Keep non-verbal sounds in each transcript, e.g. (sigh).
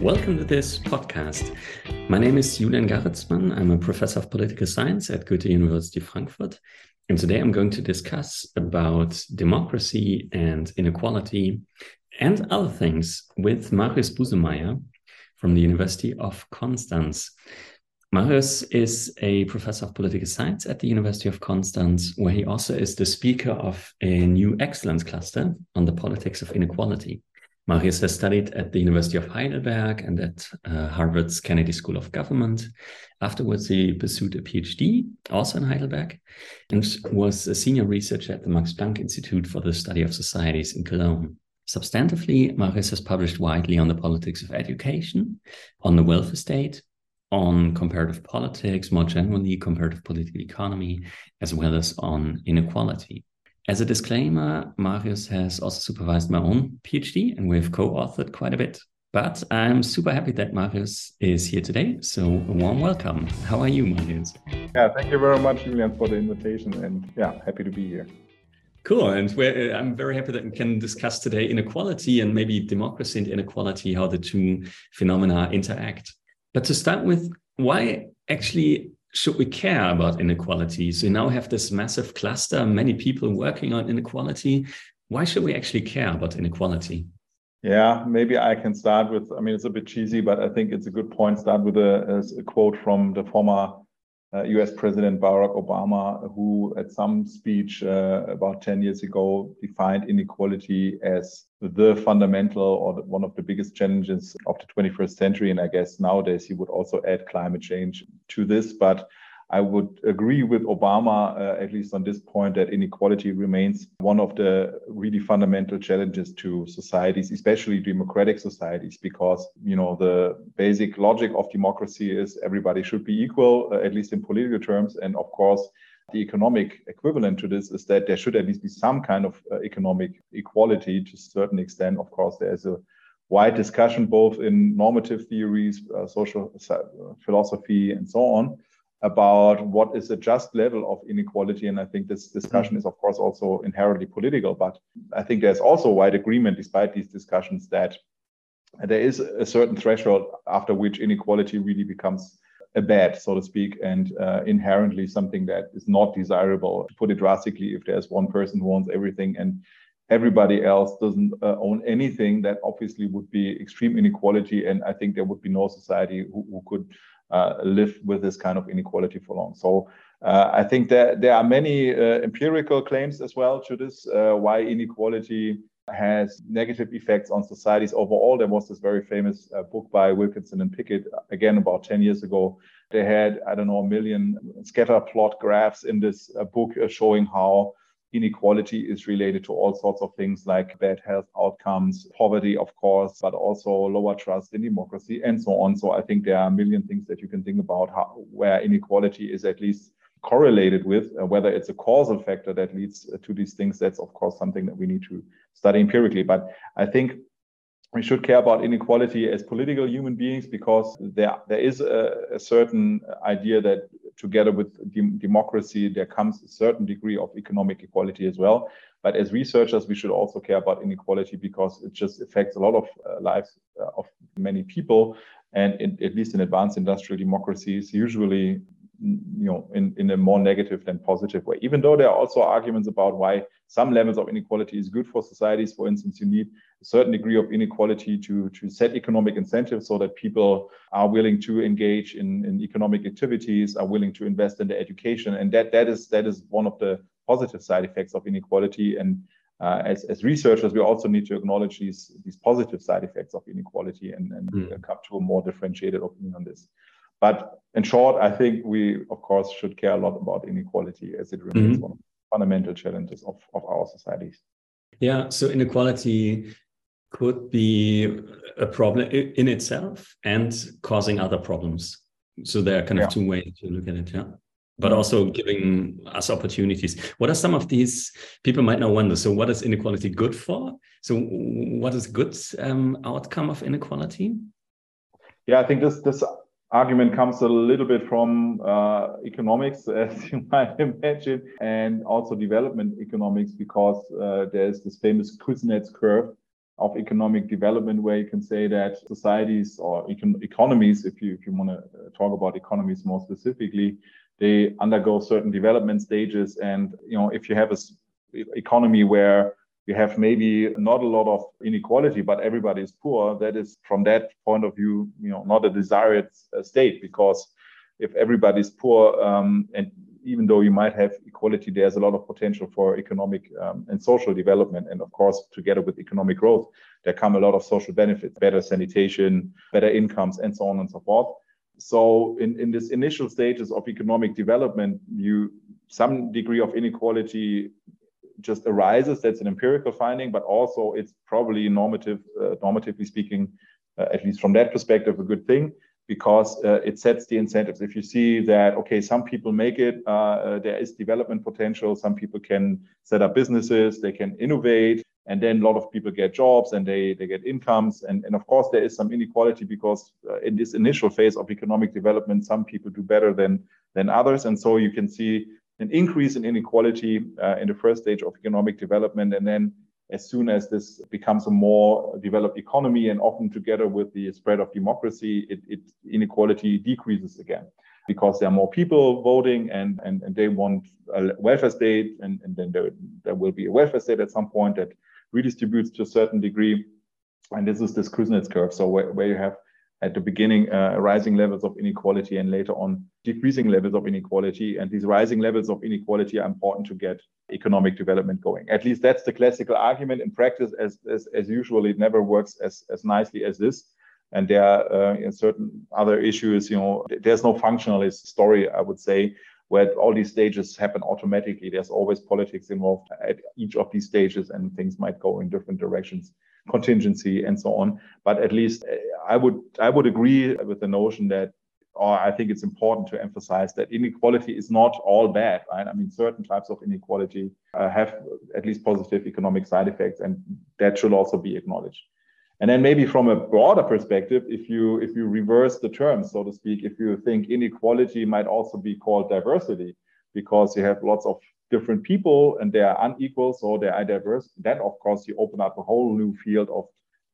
Welcome to this podcast. My name is Julian Garritzmann. I'm a professor of political science at Goethe University Frankfurt. And today I'm going to discuss about democracy and inequality and other things with Marius Busemeyer from the University of Konstanz. Marius is a professor of political science at the University of Konstanz, where he also is the speaker of a new excellence cluster on the politics of inequality. Marius has studied at the University of Heidelberg and at uh, Harvard's Kennedy School of Government. Afterwards, he pursued a PhD, also in Heidelberg, and was a senior researcher at the Max Planck Institute for the Study of Societies in Cologne. Substantively, Marius has published widely on the politics of education, on the welfare state, on comparative politics, more generally, comparative political economy, as well as on inequality. As a disclaimer, Marius has also supervised my own PhD, and we've co authored quite a bit. But I'm super happy that Marius is here today. So, a warm welcome. How are you, Marius? Yeah, thank you very much, Julian, for the invitation. And yeah, happy to be here. Cool. And uh, I'm very happy that we can discuss today inequality and maybe democracy and inequality, how the two phenomena interact. But to start with, why actually should we care about inequality? So now have this massive cluster, many people working on inequality. Why should we actually care about inequality? Yeah, maybe I can start with. I mean, it's a bit cheesy, but I think it's a good point. Start with a, a quote from the former uh, US President Barack Obama, who at some speech uh, about 10 years ago defined inequality as the fundamental or the, one of the biggest challenges of the 21st century. And I guess nowadays he would also add climate change to this. But I would agree with Obama, uh, at least on this point, that inequality remains one of the really fundamental challenges to societies, especially democratic societies, because you know the basic logic of democracy is everybody should be equal, uh, at least in political terms, and of course. The economic equivalent to this is that there should at least be some kind of uh, economic equality to a certain extent. Of course, there's a wide discussion both in normative theories, uh, social uh, philosophy, and so on about what is a just level of inequality. And I think this discussion is, of course, also inherently political. But I think there's also wide agreement, despite these discussions, that there is a certain threshold after which inequality really becomes a bad, so to speak, and uh, inherently something that is not desirable. To put it drastically, if there's one person who owns everything and everybody else doesn't uh, own anything, that obviously would be extreme inequality. And I think there would be no society who, who could live with this kind of inequality for long. So uh, I think that there are many uh, empirical claims as well to this, why inequality has negative effects on societies overall. There was this very famous uh, book by Wilkinson and Pickett, again, about 10 years ago. They had, I don't know, a million scatter plot graphs in this uh, book uh, showing how inequality is related to all sorts of things like bad health outcomes, poverty, of course, but also lower trust in democracy and so on. So I think there are a million things that you can think about how, where inequality is at least correlated with, uh, whether it's a causal factor that leads to these things. That's, of course, something that we need to study empirically. But I think we should care about inequality as political human beings because there, there is a, a certain idea that together with de- democracy, there comes a certain degree of economic equality as well. But as researchers, we should also care about inequality because it just affects a lot of uh, lives uh, of many people. And in, at least in advanced industrial democracies, usually you know in, in a more negative than positive way even though there are also arguments about why some levels of inequality is good for societies for instance you need a certain degree of inequality to to set economic incentives so that people are willing to engage in, in economic activities are willing to invest in their education and that that is that is one of the positive side effects of inequality and uh, as, as researchers, we also need to acknowledge these, these positive side effects of inequality and, and mm. come to a more differentiated opinion on this. But in short, I think we, of course, should care a lot about inequality as it remains mm-hmm. one of the fundamental challenges of, of our societies. Yeah, so inequality could be a problem in itself and causing other problems. So there are kind of yeah. two ways to look at it. Yeah. But also giving us opportunities. What are some of these people might now wonder? So, what is inequality good for? So, what is good um, outcome of inequality? Yeah, I think this this argument comes a little bit from uh, economics, (laughs) as you might imagine, and also development economics, because uh, there's this famous Kuznets curve of economic development where you can say that societies or econ- economies, if you if you want to uh, talk about economies more specifically, they undergo certain development stages. And you know, if you have a economy where you have maybe not a lot of inequality, but everybody is poor, that is from that point of view, you know, not a desired uh, state because if everybody's poor um, and even though you might have equality, there's a lot of potential for economic um, and social development. And of course, together with economic growth, there come a lot of social benefits, better sanitation, better incomes, and so on and so forth. So in, in this initial stages of economic development, you some degree of inequality just arises. That's an empirical finding, but also it's probably normative, uh, normatively speaking, uh, at least from that perspective, a good thing because uh, it sets the incentives. If you see that, okay, some people make it, uh, uh, there is development potential, some people can set up businesses, they can innovate, and then a lot of people get jobs and they, they get incomes. And, and of course, there is some inequality because uh, in this initial phase of economic development, some people do better than, than others. And so you can see an increase in inequality uh, in the first stage of economic development. And then as soon as this becomes a more developed economy and often together with the spread of democracy, it, it inequality decreases again because there are more people voting and, and, and they want a welfare state and, and then there, there will be a welfare state at some point that redistributes to a certain degree. And this is this Kuznets curve. So where, where you have at the beginning uh, rising levels of inequality and later on decreasing levels of inequality. And these rising levels of inequality are important to get economic development going. At least that's the classical argument. In practice, as, as, as it never works as, as nicely as this. And there are uh, certain other issues, you know, there's no functionalist story, I would say, where all these stages happen automatically. There's always politics involved at each of these stages, and things might go in different directions contingency and so on. But at least uh, I would I would agree with the notion that or I think it's important to emphasize that inequality is not all bad, right? I mean, certain types of inequality uh, have at least positive economic side effects, and that should also be acknowledged. And then maybe from a broader perspective, if you if you reverse the terms, so to speak, if you think inequality might also be called diversity, because you have lots of different people and they are unequal, so they are diverse, then of course you open up a whole new field of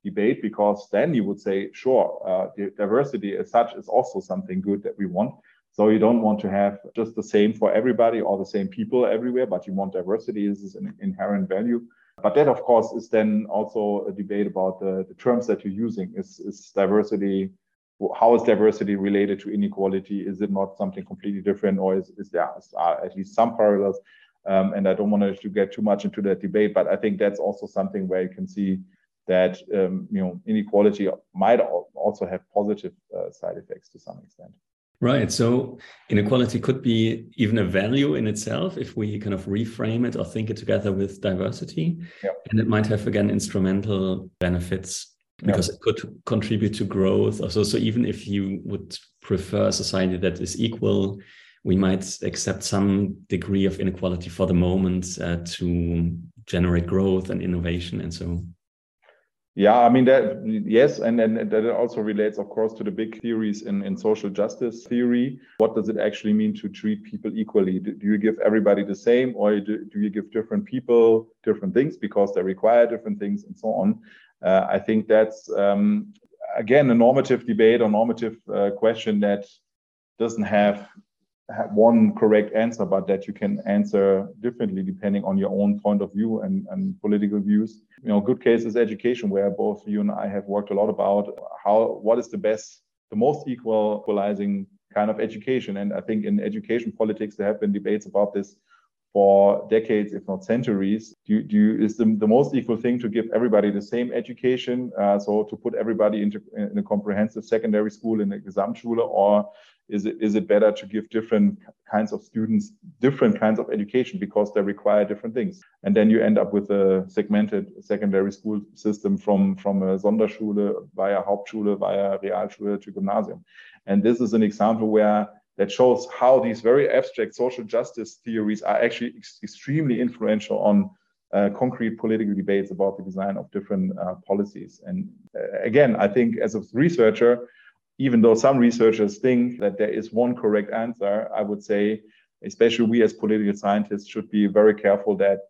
debate because then you would say, sure, uh, diversity as such is also something good that we want. So you don't want to have just the same for everybody or the same people everywhere, but you want diversity. This is an inherent value. But that, of course, is then also a debate about the, the terms that you're using. Is, is diversity how is diversity related to inequality? Is it not something completely different, or is, is there at least some parallels? Um, and I don't want to get too much into that debate, but I think that's also something where you can see that um, you know inequality might also have positive uh, side effects to some extent. Right. So inequality could be even a value in itself if we kind of reframe it or think it together with diversity. And it might have again instrumental benefits because it could contribute to growth. Also, so even if you would prefer a society that is equal, we might accept some degree of inequality for the moment uh, to generate growth and innovation and so yeah i mean that yes and then that also relates of course to the big theories in, in social justice theory. What does it actually mean to treat people equally? Do, do you give everybody the same or do, do you give different people different things because they require different things and so on? Uh, i think that's um, again a normative debate or normative uh, question that doesn't have one correct answer, but that you can answer differently depending on your own point of view and, and political views. You know, good case is education, where both you and I have worked a lot about how what is the best, the most equal, equalizing kind of education. And I think in education politics there have been debates about this for decades, if not centuries. Do, do is the, the most equal thing to give everybody the same education? Uh, so to put everybody into in a comprehensive secondary school in a Gesamtschule, or is it is it better to give different kinds of students different kinds of education because they require different things and then you end up with a segmented secondary school system from from a sonderschule via hauptschule via realschule to gymnasium and this is an example where that shows how these very abstract social justice theories are actually ex extremely influential on uh, concrete political debates about the design of different uh, policies and uh, again i think as a researcher even though some researchers think that there is one correct answer, I would say, especially we as political scientists should be very careful that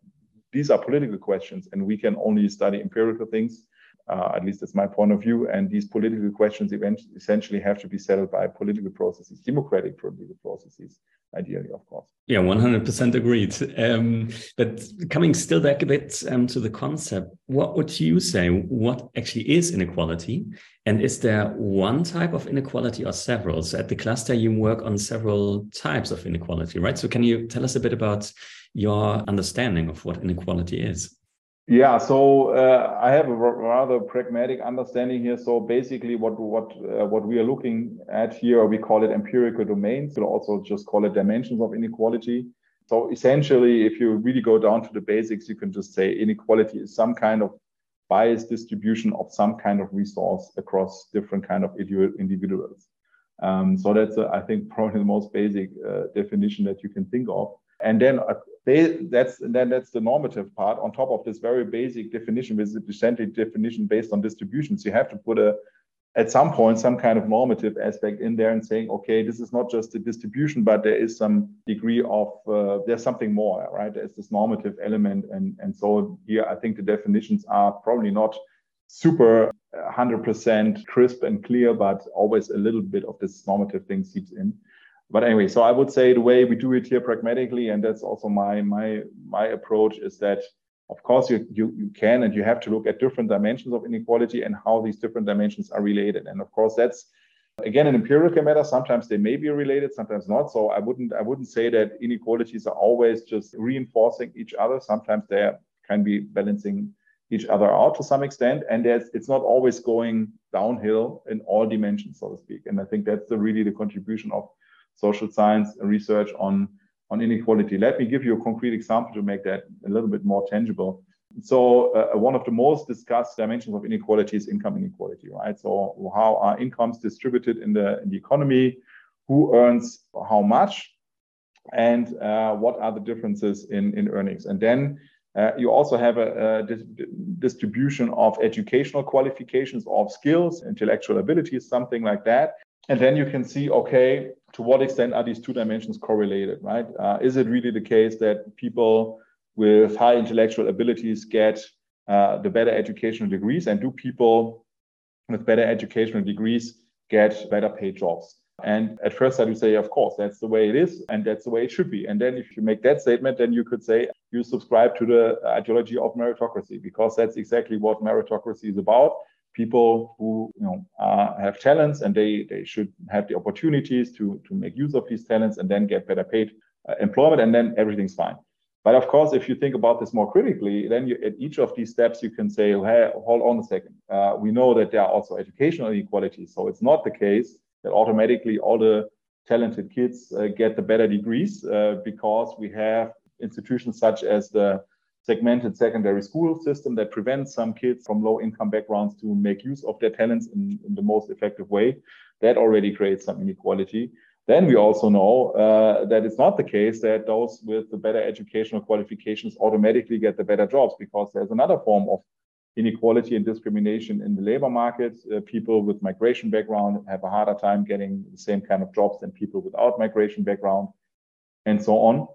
these are political questions and we can only study empirical things. Uh, at least that's my point of view. And these political questions essentially have to be settled by political processes, democratic political processes, ideally, of course. Yeah, 100% agreed. Um, but coming still back a bit um, to the concept, what would you say? What actually is inequality? And is there one type of inequality or several? So at the cluster, you work on several types of inequality, right? So can you tell us a bit about your understanding of what inequality is? Yeah, so uh, I have a rather pragmatic understanding here. So basically, what what uh, what we are looking at here, we call it empirical domains. We'll also just call it dimensions of inequality. So essentially, if you really go down to the basics, you can just say inequality is some kind of biased distribution of some kind of resource across different kind of individuals. Um, so that's, uh, I think, (laughs) probably the most basic uh, definition that you can think of. And then uh, they, that's then that's the normative part on top of this very basic definition with the percentage definition based on distributions. You have to put a at some point some kind of normative aspect in there and saying, okay, this is not just a distribution, but there is some degree of uh, there's something more, right? There's this normative element, and and so here I think the definitions are probably not super 100% crisp and clear, but always a little bit of this normative thing seeps in but anyway, so I would say the way we do it here pragmatically, and that's also my my my approach is that of course you, you you can and you have to look at different dimensions of inequality and how these different dimensions are related. And of course that's again an empirical matter. Sometimes they may be related, sometimes not. So I wouldn't I wouldn't say that inequalities are always just reinforcing each other. Sometimes they can be balancing each other out to some extent and there's it's not always going downhill in all dimensions so to speak and i think that's the really the contribution of social science research on, on inequality. Let me give you a concrete example to make that a little bit more tangible. So uh, one of the most discussed dimensions of inequality is income inequality, right? So how are incomes distributed in the, in the economy? Who earns how much? And uh, what are the differences in, in earnings? And then uh, you also have a, a dis distribution of educational qualifications, of skills, intellectual abilities, something like that. And then you can see, okay, to what extent are these two dimensions correlated, right? Uh, is it really the case that people with high intellectual abilities get uh, the better educational degrees, and do people with better educational degrees get better paid jobs? And at first I would say, of course, that's the way it is, and that's the way it should be. And then if you make that statement, then you could say you subscribe to the ideology of meritocracy, because that's exactly what meritocracy is about people who you know uh, have talents and they they should have the opportunities to to make use of these talents and then get better paid uh, employment and then everything's fine. But of course if you think about this more critically then you, at each of these steps you can say hey hold on a second. Uh, we know that there are also educational inequalities. So it's not the case that automatically all the talented kids uh, get the better degrees uh, because we have institutions such as the segmented secondary school system that prevents some kids from low income backgrounds to make use of their talents in, in the most effective way. That already creates some inequality. Then we also know uh, that it's not the case that those with the better educational qualifications automatically get the better jobs because there's another form of inequality and discrimination in the labor market. Uh, people with migration background have a harder time getting the same kind of jobs than people without migration background and so on.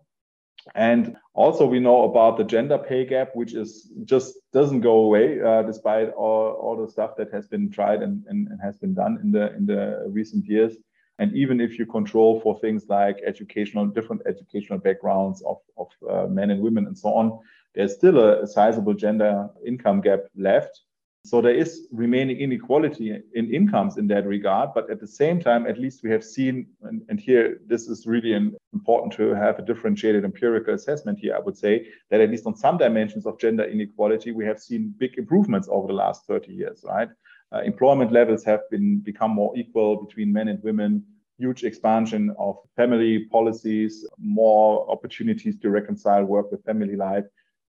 And also, we know about the gender pay gap, which is just doesn't go away uh, despite all, all the stuff that has been tried and, and, and, has been done in the in the recent years. And even if you control for things like educational, different educational backgrounds of, of uh, men and women and so on, there's still a, a sizable gender income gap left. So there is remaining inequality in incomes in that regard. But at the same time, at least we have seen, and, and here this is really an, important to have a differentiated empirical assessment here, I would say, that at least on some dimensions of gender inequality, we have seen big improvements over the last 30 years, right? Uh, employment levels have been become more equal between men and women huge expansion of family policies, more opportunities to reconcile work with family life.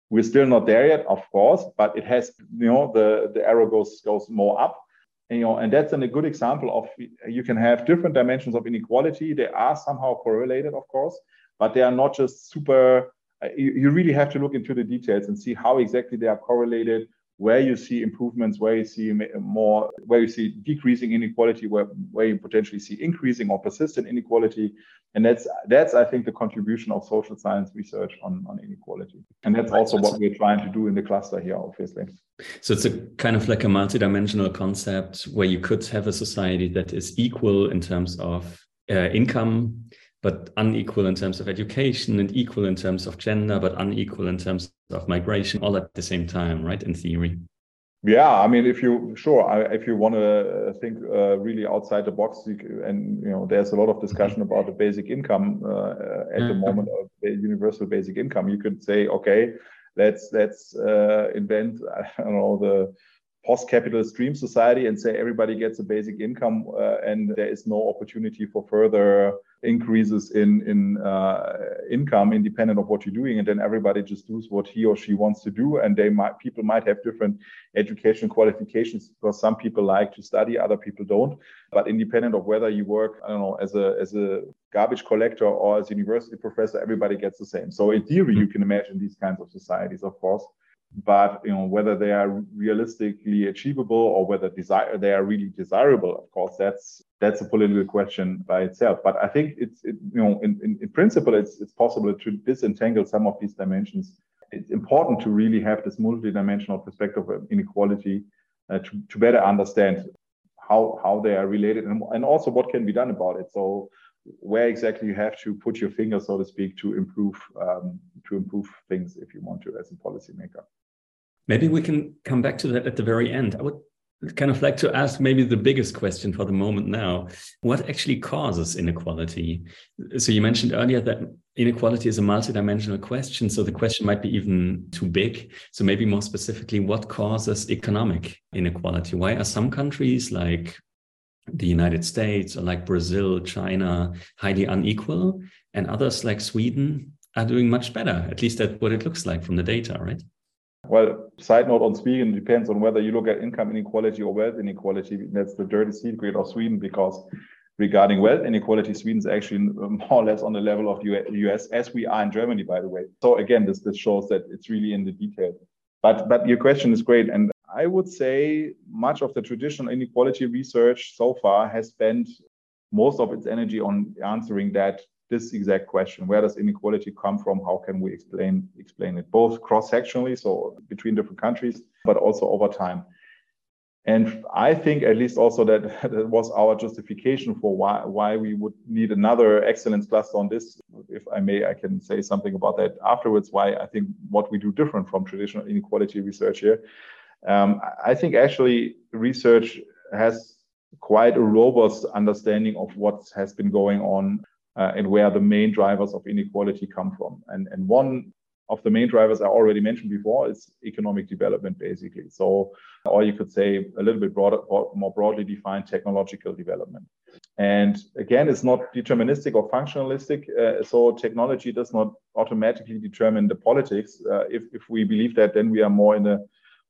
We're still not there yet, of course, but it has, you know, the, the arrow goes goes more up. And, you know, and that's an, a good example of you can have different dimensions of inequality. They are somehow correlated, of course, but they are not just super. Uh, you, you really have to look into the details and see how exactly they are correlated, where you see improvements, where you see more, where you see decreasing inequality, where, where you potentially see increasing or persistent inequality. And that's that's I think the contribution of social science research on, on inequality. And that's also what we're trying to do in the cluster here, obviously. So it's a kind of like a multidimensional concept where you could have a society that is equal in terms of uh, income, but unequal in terms of education and equal in terms of gender, but unequal in terms of migration, all at the same time, right? In theory. Yeah, I mean, if you sure, if you want to uh, think uh, really outside the box, and you know, there's a lot of discussion about the basic income uh, at the moment, of the universal basic income. You could say, okay, let's let's uh, invent, (laughs) I don't know, the post-capitalist dream society and say everybody gets a basic income uh, and there is no opportunity for further increases in in uh, income independent of what you're doing and then everybody just does what he or she wants to do and they might people might have different education qualifications because some people like to study other people don't. But independent of whether you work i don't know as a as a garbage collector or as a university professor everybody gets the same. So in theory you can imagine these kinds of societies of course. But you know whether they are realistically achievable or whether desire they are really desirable of course that's that's a political question by itself but i think it's it, you know in, in, in, principle it's it's possible to disentangle some of these dimensions it's important to really have this multidimensional perspective of inequality uh, to, to better understand how how they are related and, and also what can be done about it so where exactly you have to put your finger, so to speak, to improve um, to improve things if you want to as a policymaker. Maybe we can come back to that at the very end. I would kind of like to ask maybe the biggest question for the moment now. What actually causes inequality? So you mentioned earlier that inequality is a multidimensional question. So the question might be even too big. So maybe more specifically, what causes economic inequality? Why are some countries like the United States or like Brazil, China highly unequal, and others like Sweden are doing much better, at least that's what it looks like from the data, right? Well, side note on Sweden depends on whether you look at income inequality or wealth inequality. That's the dirty secret of Sweden because regarding wealth inequality, Sweden's actually more or less on the level of the US as we are in Germany, by the way. So again, this, this shows that it's really in the detail. But but your question is great. And I would say much of the traditional inequality research so far has spent most of its energy on answering that this exact question where does inequality come from? How can we explain explain it both cross sectionally so between different countries but also over time? And i think at least also that (laughs) that was our justification for why why we would need another excellence cluster on this. If i may i can say something about that afterwards why i think what we do different from traditional inequality research here. Um, i think actually research has quite a robust understanding of what has been going on uh, and where the main drivers of inequality come from. And, and one of the main drivers I already mentioned before is economic development, basically. So, or you could say a little bit broader, more broadly defined technological development. And again, it's not deterministic or functionalistic. Uh, so technology does not automatically determine the politics. Uh, if, if we believe that, then we are more in a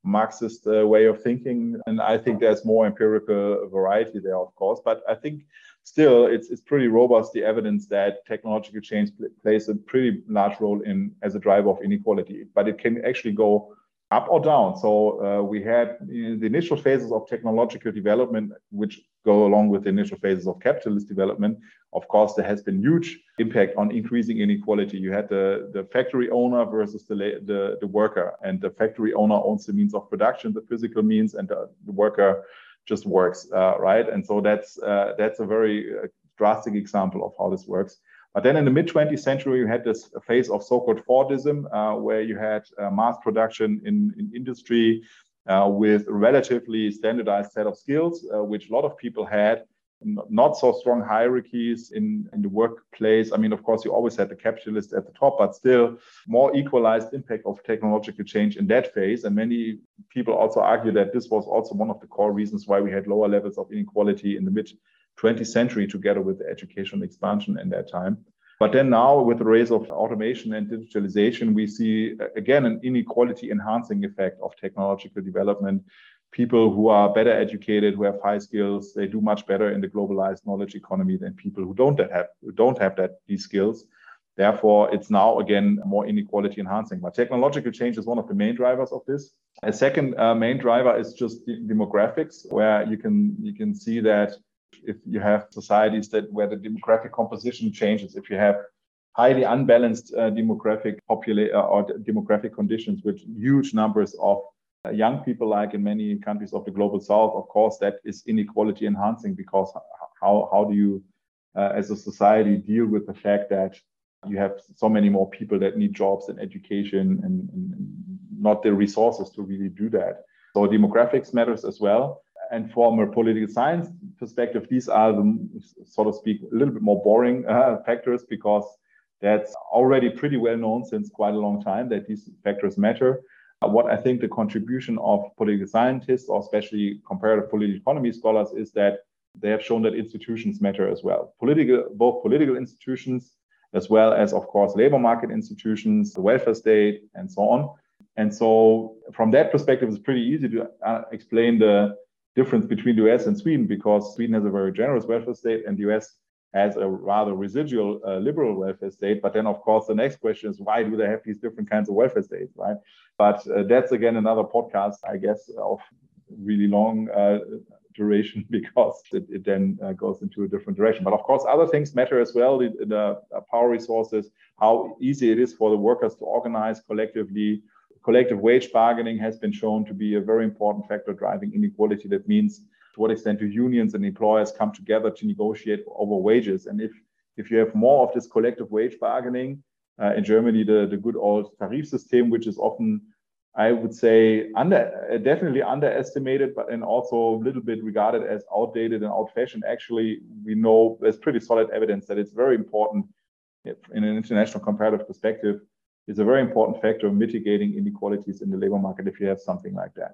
Marxist uh, way of thinking. And I think there's more empirical variety there, of course. But I think still it's, it's pretty robust the evidence that technological change pl- plays a pretty large role in as a driver of inequality. But it can actually go up or down. So uh, we had the initial phases of technological development which go along with the initial phases of capitalist development. Of course there has been huge impact on increasing inequality. You had the, the factory owner versus the, the, the worker and the factory owner owns the means of production the physical means and the, the worker just works, uh, right? And so that's uh, that's a very uh, drastic example of how this works. But then in the mid 20th century, you had this phase of so-called Fordism, where you had mass production in, in industry with a relatively standardized set of skills, which a lot of people had not so strong hierarchies in, in the workplace. I mean, of course, you always had the capitalist at the top, but still more equalized impact of technological change in that phase. And many people also argue that this was also one of the core reasons why we had lower levels of inequality in the mid 20th century, together with the educational expansion in that time. But then now, with the rise of automation and digitalization, we see again an inequality enhancing effect of technological development people who are better educated, who have high skills, they do much better in the globalized knowledge economy than people who don't have who don't have that these skills. Therefore, it's now again more inequality enhancing. But technological change is one of the main drivers of this. A second uh, main driver is just demographics, where you can you can see that if you have societies that where the demographic composition changes, if you have highly unbalanced uh, demographic population uh, or demographic conditions with huge numbers of young people, like in many countries of the global south, of course, that is inequality enhancing because how, how do you, uh, as a society, deal with the fact that you have so many more people that need jobs and education and, and, and not the resources to really do that. So demographics matters as well. And from a political science perspective, these are the, so to speak, a little bit more boring uh, factors because that's already pretty well known since quite a long time that these factors matter. What I think the contribution of political scientists, or especially comparative political economy scholars, is that they have shown that institutions matter as well. Political, both political institutions, as well as, of course, labor market institutions, the welfare state, and so on. And so, from that perspective, it's pretty easy to uh, explain the difference between the US and Sweden because Sweden has a very generous welfare state and the US has a rather residual uh, liberal welfare state. But then, of course, the next question is why do they have these different kinds of welfare states, right? But uh, that's again another podcast, I guess, of really long uh, duration (laughs) because it, it then uh, goes into a different direction. But of course, other things matter as well the, the uh, power resources, how easy it is for the workers to organize collectively. Collective wage bargaining has been shown to be a very important factor driving inequality. That means to what extent do unions and employers come together to negotiate over wages? And if if you have more of this collective wage bargaining, uh, in Germany, the, the good old tariff system, which is often I would say under definitely underestimated, but and also a little bit regarded as outdated and old-fashioned. Actually, we know there's pretty solid evidence that it's very important in an international comparative perspective. It's a very important factor of mitigating inequalities in the labor market if you have something like that.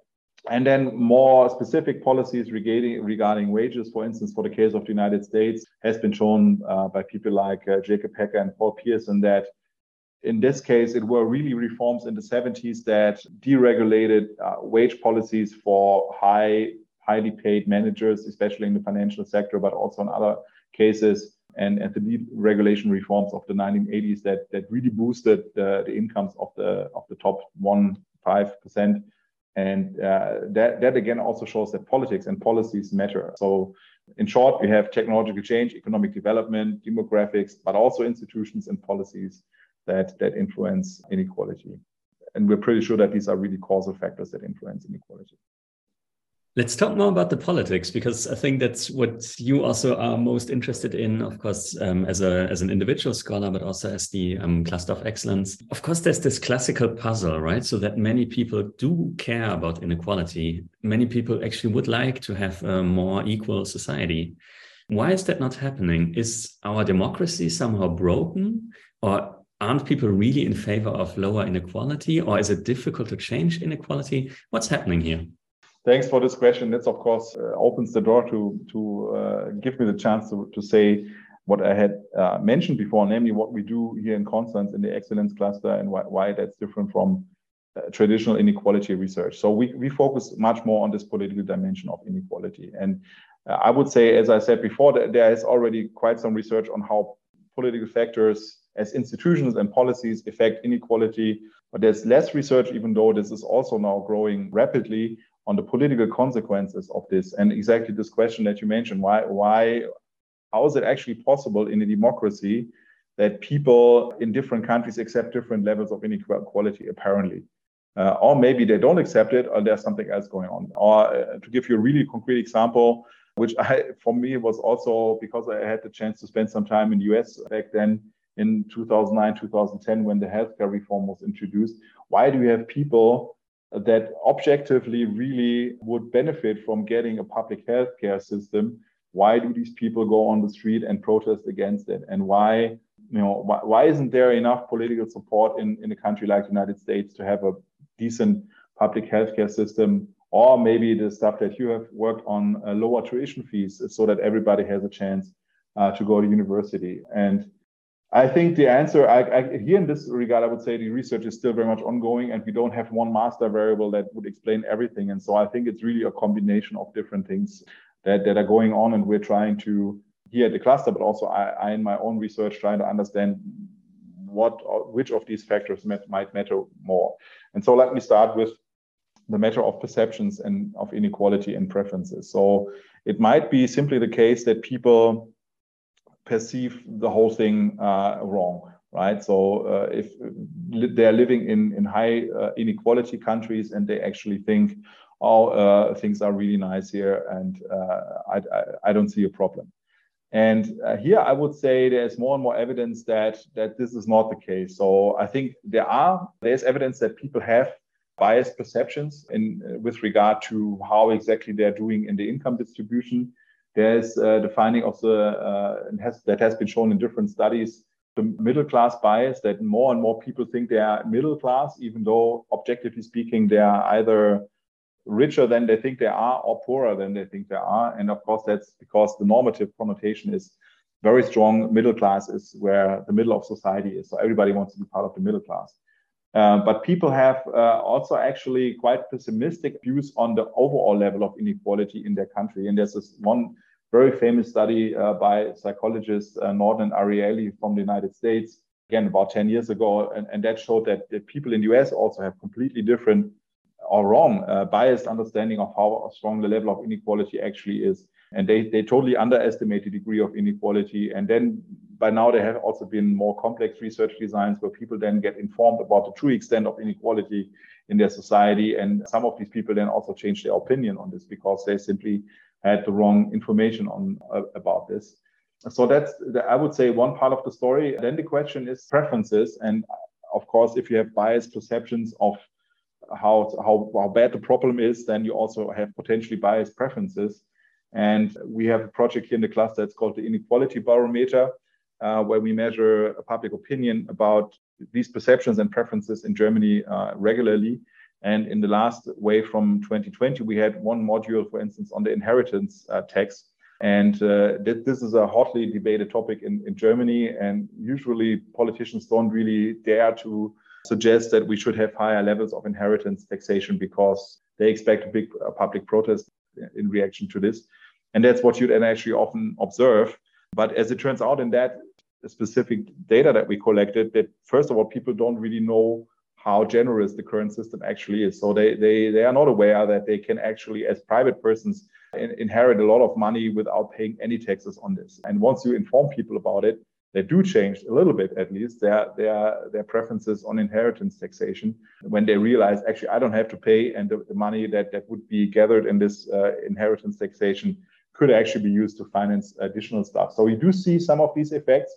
And then more specific policies regarding, regarding wages, for instance, for the case of the United States, has been shown uh, by people like uh, Jacob Hacker and Paul Pierson that in this case, it were really reforms in the 70s that deregulated uh, wage policies for high, highly paid managers, especially in the financial sector, but also in other cases. And, and the deregulation reforms of the 1980s that, that really boosted the, the incomes of the of the top one five percent. And uh, that, that again also shows that politics and policies matter. So in short, we have technological change, economic development, demographics, but also institutions and policies that, that influence inequality. And we're pretty sure that these are really causal factors that influence inequality. Let's talk more about the politics because I think that's what you also are most interested in, of course, um, as a as an individual scholar, but also as the um, cluster of excellence. Of course, there's this classical puzzle, right? So that many people do care about inequality. Many people actually would like to have a more equal society. Why is that not happening? Is our democracy somehow broken, or aren't people really in favor of lower inequality or is it difficult to change inequality? What's happening here? Thanks for this question. This, of course, uh, opens the door to, to uh, give me the chance to, to say what I had uh, mentioned before, namely what we do here in Konstanz in the excellence cluster and why, why that's different from uh, traditional inequality research. So we, we focus much more on this political dimension of inequality. And uh, I would say, as I said before, that there is already quite some research on how political factors as institutions and policies affect inequality. But there's less research, even though this is also now growing rapidly on the political consequences of this. And exactly this question that you mentioned, why, why, how is it actually possible in a democracy that people in different countries accept different levels of inequality, apparently? Uh, or maybe they don't accept it, or there's something else going on. Or uh, to give you a really concrete example, which (laughs) I, for me was also because I had the chance to spend some time in the US back then in 2009, 2010, when the healthcare reform was introduced. Why do we have people that objectively really would benefit from getting a public healthcare system? Why do these people go on the street and protest against it? And why, you know, why, why isn't there enough political support in, in a country like the United States to have a decent public healthcare system or maybe the stuff that you have worked on uh, lower tuition fees so that everybody has a chance uh, to go to university and I think the answer, I, I, here in this regard, I would say the research is still very much ongoing, and we don't have one master variable that would explain everything. And so I think it's really a combination of different things that, that are going on, and we're trying to here at the cluster, but also I, I in my own research trying to understand what which of these factors might, might matter more. And so let me start with the matter of perceptions and of inequality and preferences. So it might be simply the case that people perceive the whole thing uh, wrong, right? So uh, if they're living in, in high uh, inequality countries and they actually think, oh, uh, things are really nice here and uh, I, I, I, don't see a problem. And uh, here I would say there's more and more evidence that, that this is not the case. So I think there are, there's evidence that people have biased perceptions in with regard to how exactly they're doing in the income distribution there's uh, the finding of the uh, has, that has been shown in different studies the middle class bias that more and more people think they are middle class, even though objectively speaking, they are either richer than they think they are or poorer than they think they are. And of course, that's because the normative connotation is very strong. Middle class is where the middle of society is. So everybody wants to be part of the middle class. Uh, but people have uh, also actually quite pessimistic views on the overall level of inequality in their country. And there's this one very famous study uh, by psychologist uh, Norton Ariely from the United States, again, about 10 years ago. And, and that showed that the people in the US also have completely different or wrong, uh, biased understanding of how strong the level of inequality actually is. And they, they totally underestimate the degree of inequality. And then by now, there have also been more complex research designs where people then get informed about the true extent of inequality in their society. And some of these people then also change their opinion on this because they simply had the wrong information on uh, about this. So that's, the, I would say, one part of the story. Then the question is preferences, and of course, if you have biased perceptions of how how how bad the problem is, then you also have potentially biased preferences. And we have a project here in the cluster that's called the Inequality Barometer, uh, where we measure public opinion about these perceptions and preferences in Germany uh, regularly. And in the last wave from 2020, we had one module, for instance, on the inheritance uh, tax. And uh, th- this is a hotly debated topic in, in Germany. And usually politicians don't really dare to suggest that we should have higher levels of inheritance taxation because they expect a big uh, public protest in reaction to this. And that's what you'd actually often observe. But as it turns out, in that specific data that we collected, that first of all, people don't really know how generous the current system actually is. So they they they are not aware that they can actually, as private persons, in, inherit a lot of money without paying any taxes on this. And once you inform people about it, they do change a little bit at least their their their preferences on inheritance taxation when they realize actually I don't have to pay and the, the money that that would be gathered in this uh, inheritance taxation could actually be used to finance additional stuff. So we do see some of these effects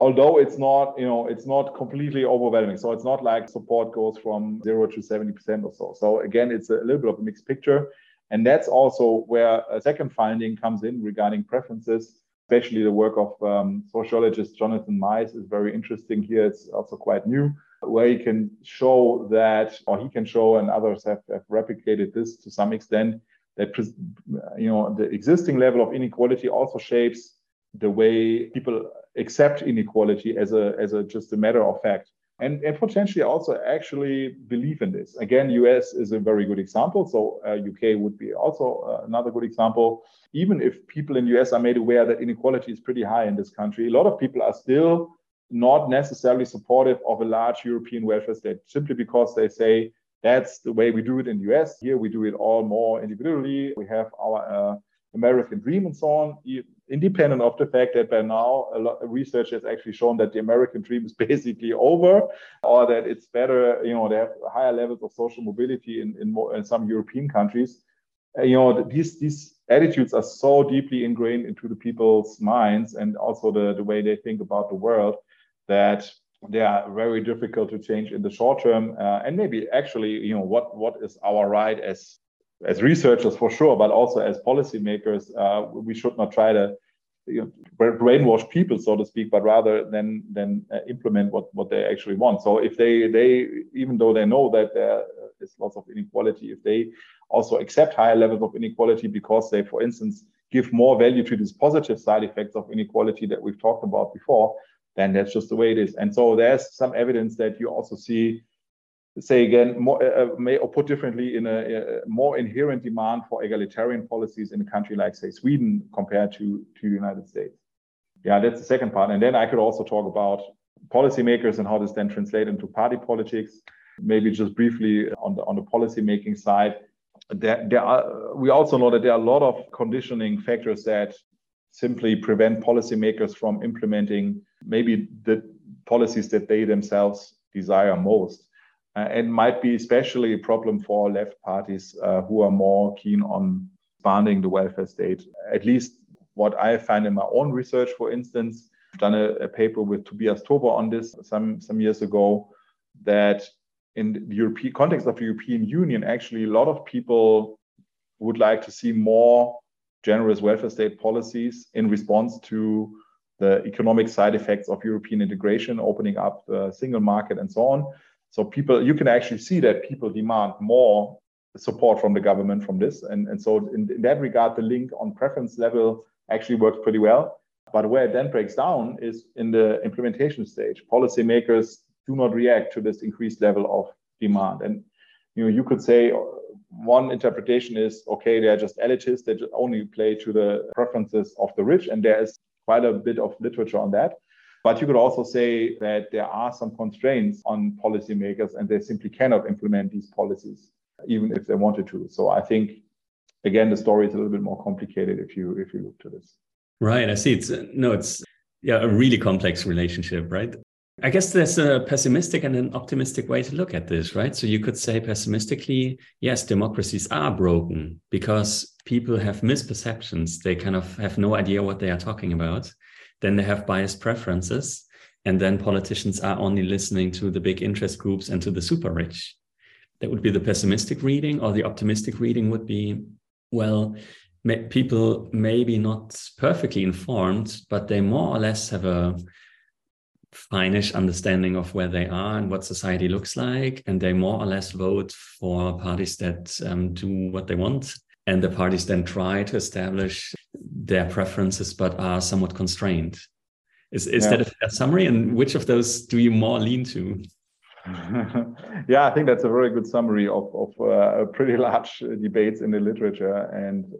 although it's not you know it's not completely overwhelming. So it's not like support goes from 0 to 70% or so. So again it's a little bit of a mixed picture. And that's also where a second finding comes in regarding preferences especially the work of um, sociologist Jonathan Mijs is very interesting here. It's also quite new where he can show that or he can show and others have, have replicated this to some extent that you know the existing level of inequality also shapes the way people accept inequality as a as a just a matter of fact and, and potentially also actually believe in this. Again us is a very good example so uh, uk would be also uh, another good example. Even if people in us are made aware that inequality is pretty high in this country a lot of people are still not necessarily supportive of a large european welfare state simply because they say that's the way we do it in the us here we do it all more individually. We have our uh, american dream and so on independent of the fact that by now a lot of research has actually shown that the American dream is (laughs) basically over, or that it's better, you know, they have higher levels of social mobility in, in, more, in some European countries. Uh, you know, these these attitudes are so deeply ingrained into the people's minds and also the, the way they think about the world that they are very difficult to change in the short term. Uh, and maybe actually, you know, what what is our right as as researchers for sure, but also as policymakers, uh, we should not try to you know, brainwash people, so to speak, but rather than than uh, implement what what they actually want. So if they they even though they know that there is lots of inequality, if they also accept higher levels of inequality because they, for instance, give more value to these positive side effects of inequality that we've talked about before, then that's just the way it is. And so there's some evidence that you also see say again, more, uh, uh, may or put differently, in a, a, more inherent demand for egalitarian policies in a country like, say, Sweden compared to to the United States. Yeah, that's the second part. And then I could also talk about policymakers and how this then translate into party politics. Maybe just briefly on the on the policy making side, there, there are, we also know that there are a lot of conditioning factors that simply prevent policymakers from implementing maybe the policies that they themselves desire most. Uh, and might be especially a problem for left parties uh, who are more keen on expanding the welfare state. At least what I find in my own research, for instance, I've done a, a paper with Tobias Tober on this some, some years ago, that in the European context of the European Union, actually a lot of people would like to see more generous welfare state policies in response to the economic side effects of European integration, opening up the single market and so on. So people, you can actually see that people demand more support from the government from this. And, and so in, in that regard, the link on preference level actually works pretty well. But where it then breaks down is in the implementation stage. Policymakers do not react to this increased level of demand. And you know, you could say one interpretation is okay, they're just elitists, they just only play to the preferences of the rich, and there is quite a bit of literature on that. But you could also say that there are some constraints on policymakers and they simply cannot implement these policies, even if they wanted to. So I think again the story is a little bit more complicated if you if you look to this. Right. I see. It's no, it's yeah, a really complex relationship, right? I guess there's a pessimistic and an optimistic way to look at this, right? So you could say pessimistically, yes, democracies are broken because people have misperceptions. They kind of have no idea what they are talking about. Then they have biased preferences. And then politicians are only listening to the big interest groups and to the super rich. That would be the pessimistic reading, or the optimistic reading would be, well, people maybe not perfectly informed, but they more or less have a finish understanding of where they are and what society looks like, and they more or less vote for parties that um, do what they want. And the parties then try to establish their preferences, but are somewhat constrained. Is, is yeah. that a fair summary? And which of those do you more lean to? (laughs) yeah, I think that's a very good summary of, of uh, pretty (laughs) large debates in the literature. And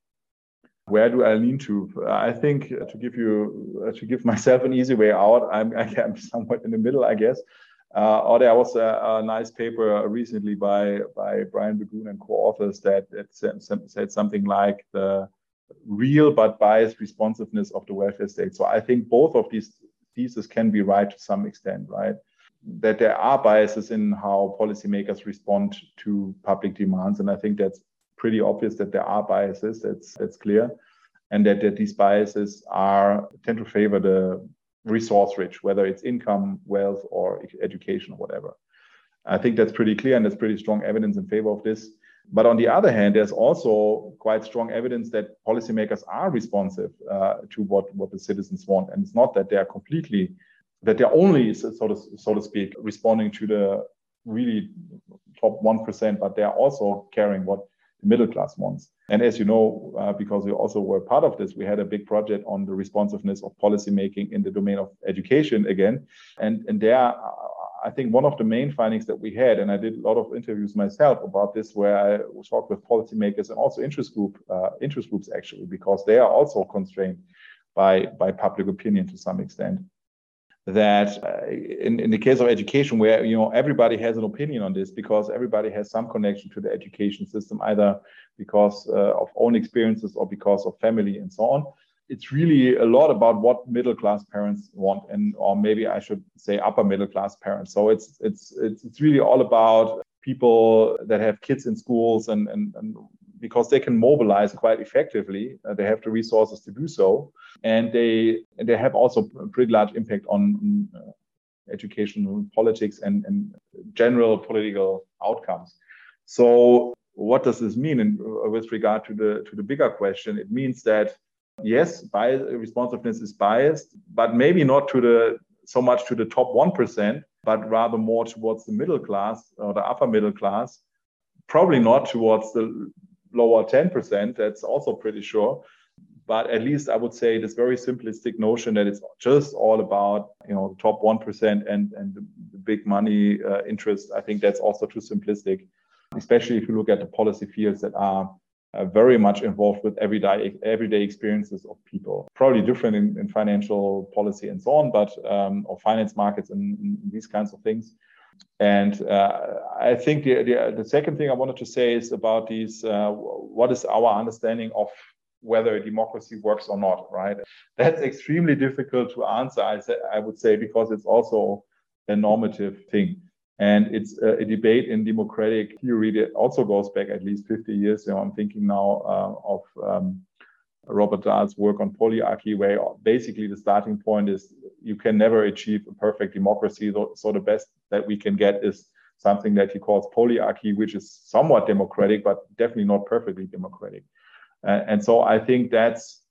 where do I lean to? I think to give you to give myself an easy way out, I'm, (laughs) I'm somewhat in the middle, I guess. Uh, or there was a, a, nice paper recently by by Brian Burgoon and co-authors that, that said, said something like the real but biased responsiveness of the welfare state. So I think both of these theses can be right to some extent, right? That there are biases in how policymakers respond to public demands, and I think that's pretty obvious that there are biases. That's that's clear, and that, that these biases are tend to favor the resource rich, whether it's income, wealth, or education, or whatever. I think that's pretty clear, and there's pretty strong evidence in favor of this. But on the other hand, there's also quite strong evidence that policymakers are responsive uh, to what, what the citizens want. And it's not that they are completely, that they're only, so to, so to speak, responding to the really top 1%, but they are also caring what middle class ones. And as you know, uh, because we also were part of this, we had a big project on the responsiveness of policymaking in the domain of education again. And, and there, I think one of the main findings that we had, and I did a lot of interviews myself about this, where I talked with policymakers and also interest group uh, interest groups actually, because they are also constrained by by public opinion to some extent that uh, in, in the case of education where you know everybody has an opinion on this because everybody has some connection to the education system either because uh, of own experiences or because of family and so on. It's really a lot about what middle class parents want and or maybe i should say upper middle class parents. So it's it's it's, it's really all about people that have kids in schools and, and, and because they can mobilize quite effectively. Uh, they have the resources to do so, and they they have also a pretty large impact on uh, educational politics and, and general political outcomes. So, what does this mean in, uh, with regard to the to the bigger question? It means that yes, bias, responsiveness is biased, but maybe not to the so much to the top one percent, but rather more towards the middle class or the upper middle class probably not towards the lower 10%. That's also pretty sure. But at least I would say this very simplistic notion that it's just all about you know the top one percent and and the, big money uh, interest. I think that's also too simplistic, especially if you look at the policy fields that are uh, very much involved with everyday everyday experiences of people. Probably different in, in financial policy and so on, but um, or finance markets and, and, these kinds of things. And uh, I think the, the, the second thing I wanted to say is about these. Uh, what is our understanding of whether democracy works or not? Right. That's extremely difficult to answer. I, say, I would say because it's also a normative thing. And it's a, a, debate in democratic theory that also goes back at least 50 years. You know, I'm thinking now uh, of um, Robert Dahl's work on polyarchy, where basically the starting point is you can never achieve a perfect democracy. So the best that we can get is something that he calls polyarchy, which is somewhat democratic, but definitely not perfectly democratic. Uh, and so I think that's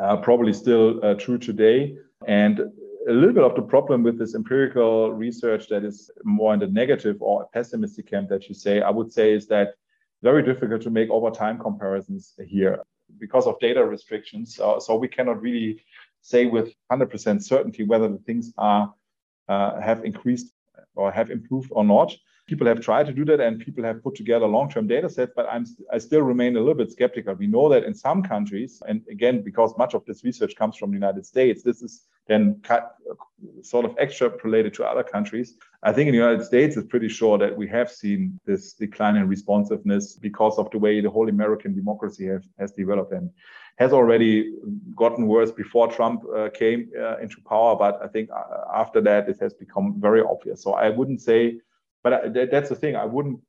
uh, probably still uh, true today. And a little bit of the problem with this empirical research that is more in the negative or pessimistic camp that you say, I would say is that very difficult to make over time comparisons here because of data restrictions. So, we cannot really say with 100% certainty whether the things are uh, have increased or have improved or not people have tried to do that and people have put together long-term data sets, but I'm I still remain a little bit skeptical. We know that in some countries, and again, because much of this research comes from the United States, this is then cut, sort of extrapolated to other countries. I think in the United States, it's pretty sure that we have seen this decline in responsiveness because of the way the whole American democracy have, has developed and has already gotten worse before Trump uh, came uh, into power. But I think uh, after that, it has become very obvious. So I wouldn't say but that's the thing. I wouldn't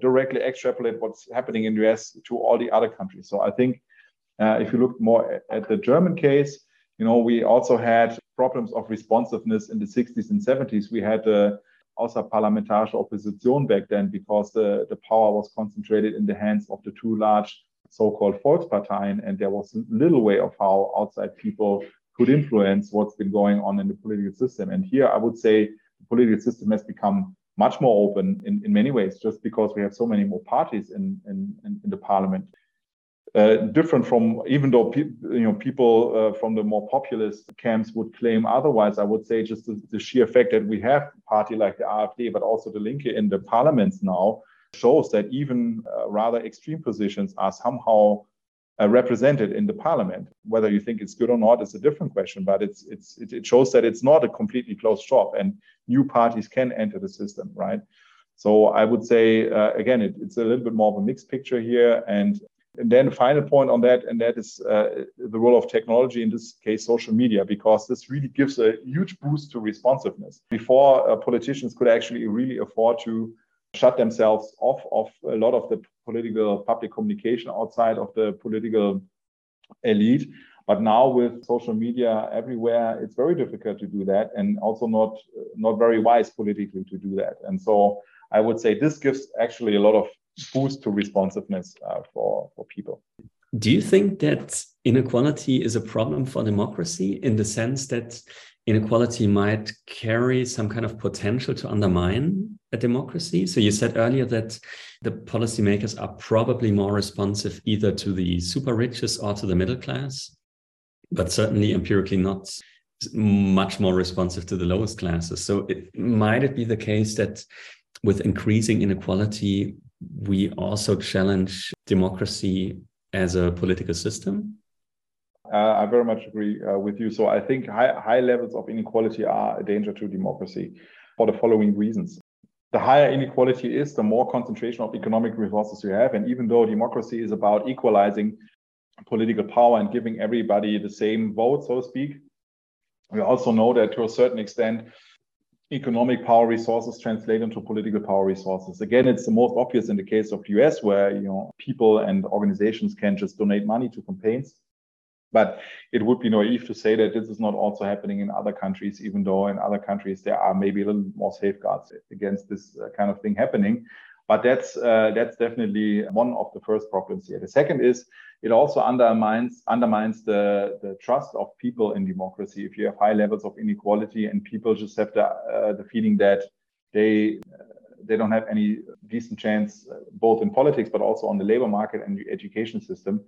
directly extrapolate what's happening in the US to all the other countries. So I think uh, if you look more at the German case, you know, we also had problems of responsiveness in the 60s and 70s. We had uh, außerparlamentarische Opposition back then because the, the power was concentrated in the hands of the two large so-called Volksparteien, and there was little way of how outside people could influence what's been going on in the political system. And here I would say the political system has become much more open in, in many ways, just because we have so many more parties in, in, in the parliament. Uh, different from even though pe- you know people uh, from the more populist camps would claim otherwise, I would say just the, the, sheer fact that we have a party like the AfD, but also the Linke in the parliaments now shows that even uh, rather extreme positions are somehow uh, represented in the parliament. Whether you think it's good or not is a different question, but it's it's it, it shows that it's not a completely closed shop, and new parties can enter the system, right? So I would say uh, again, it, it's a little bit more of a mixed picture here, and and then final point on that, and that is uh, the role of technology, in this case, social media, because this really gives a huge boost to responsiveness. Before uh, politicians could actually really afford to shut themselves off of a lot of the political public communication outside of the political elite. But now with social media everywhere, it's very difficult to do that, and also not not very wise politically to do that. And so I would say this gives actually a lot of boost to responsiveness uh, for for people. Do you think that inequality is a problem for democracy in the sense that inequality might carry some kind of potential to undermine a democracy. So you said earlier that the policymakers are probably more responsive either to the super riches or to the middle class, but certainly empirically not much more responsive to the lowest classes. So it, might it be the case that with increasing inequality, we also challenge democracy as a political system? Uh, I very much agree uh, with you. So I think high, high levels of inequality are a danger to democracy for the following reasons. The higher inequality is, the more concentration of economic resources you have. And even though democracy is about equalizing political power and giving everybody the same vote, so to speak, we also know that to a certain extent, economic power resources translate into political power resources. Again, it's the most obvious in the case of US, where you know people and organizations can just donate money to campaigns but it would be naive to say that this is not also happening in other countries, even though in other countries there are maybe a little more safeguards against this uh, kind of thing happening. But that's uh, that's definitely one of the first problems here. The second is it also undermines undermines the, the trust of people in democracy. If you have high levels of inequality and people just have the uh, the feeling that they uh, they don't have any decent chance uh, both in politics but also on the labor market and the education system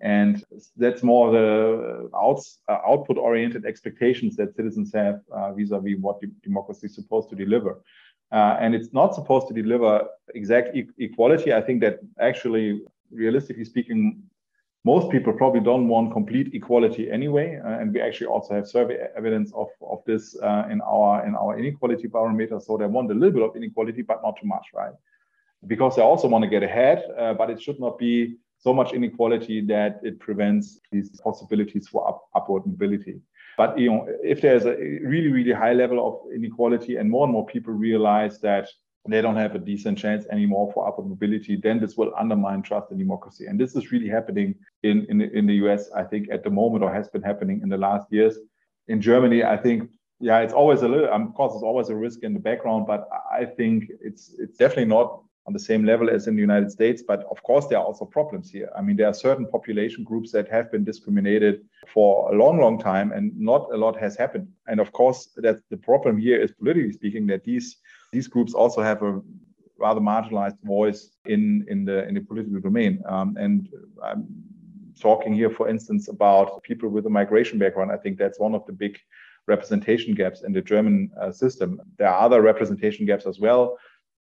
and that's more the outs, uh, output oriented expectations that citizens have vis a vis what democracy is supposed to deliver. Uh, and it's not supposed to deliver exact e- equality. I think that actually, realistically speaking, most people probably don't want complete equality anyway, uh, and we actually also have survey evidence of, of this uh, in our in our inequality barometer. So they want a little bit of inequality, but not too much, right? Because they also want to get ahead, uh, but it should not be so much inequality that it prevents these possibilities for up, upward mobility. But you know, if there's a really really high level of inequality, and more and more people realize that they don't have a decent chance anymore for upward mobility, then this will undermine trust in democracy. And this is really happening in, in, in the US, I think, at the moment, or has been happening in the last years. In Germany, I think, yeah, it's always a little, um, of course, there's always a risk in the background, but I think it's it's definitely not on the same level as in the United States. But of course, there are also problems here. I mean, there are certain population groups that have been discriminated for a long, long time, and not a lot has happened. And of course, that the problem here is politically speaking that these these groups also have a rather marginalized voice in in the in the political domain. Um, and I'm talking here, for instance, about people with a migration background. I think that's one of the big representation gaps in the German uh, system. There are other representation gaps as well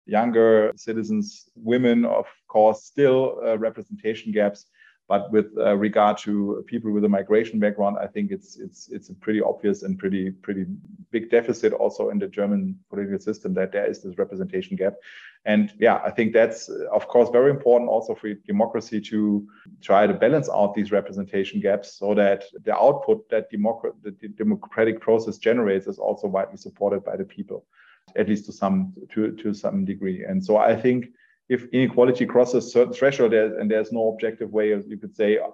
younger citizens, women, of course, still uh, representation gaps. But with uh, regard to people with a migration background, I think it's it's it's a pretty obvious and pretty pretty big deficit also in the German political system that there is this representation gap. And yeah, I think that's of course very important also for democracy to try to balance out these representation gaps so that the output that democrat the democratic process generates is also widely supported by the people at least to some to, to some degree. And so I think if inequality crosses certain threshold and there's no objective way of you could say uh,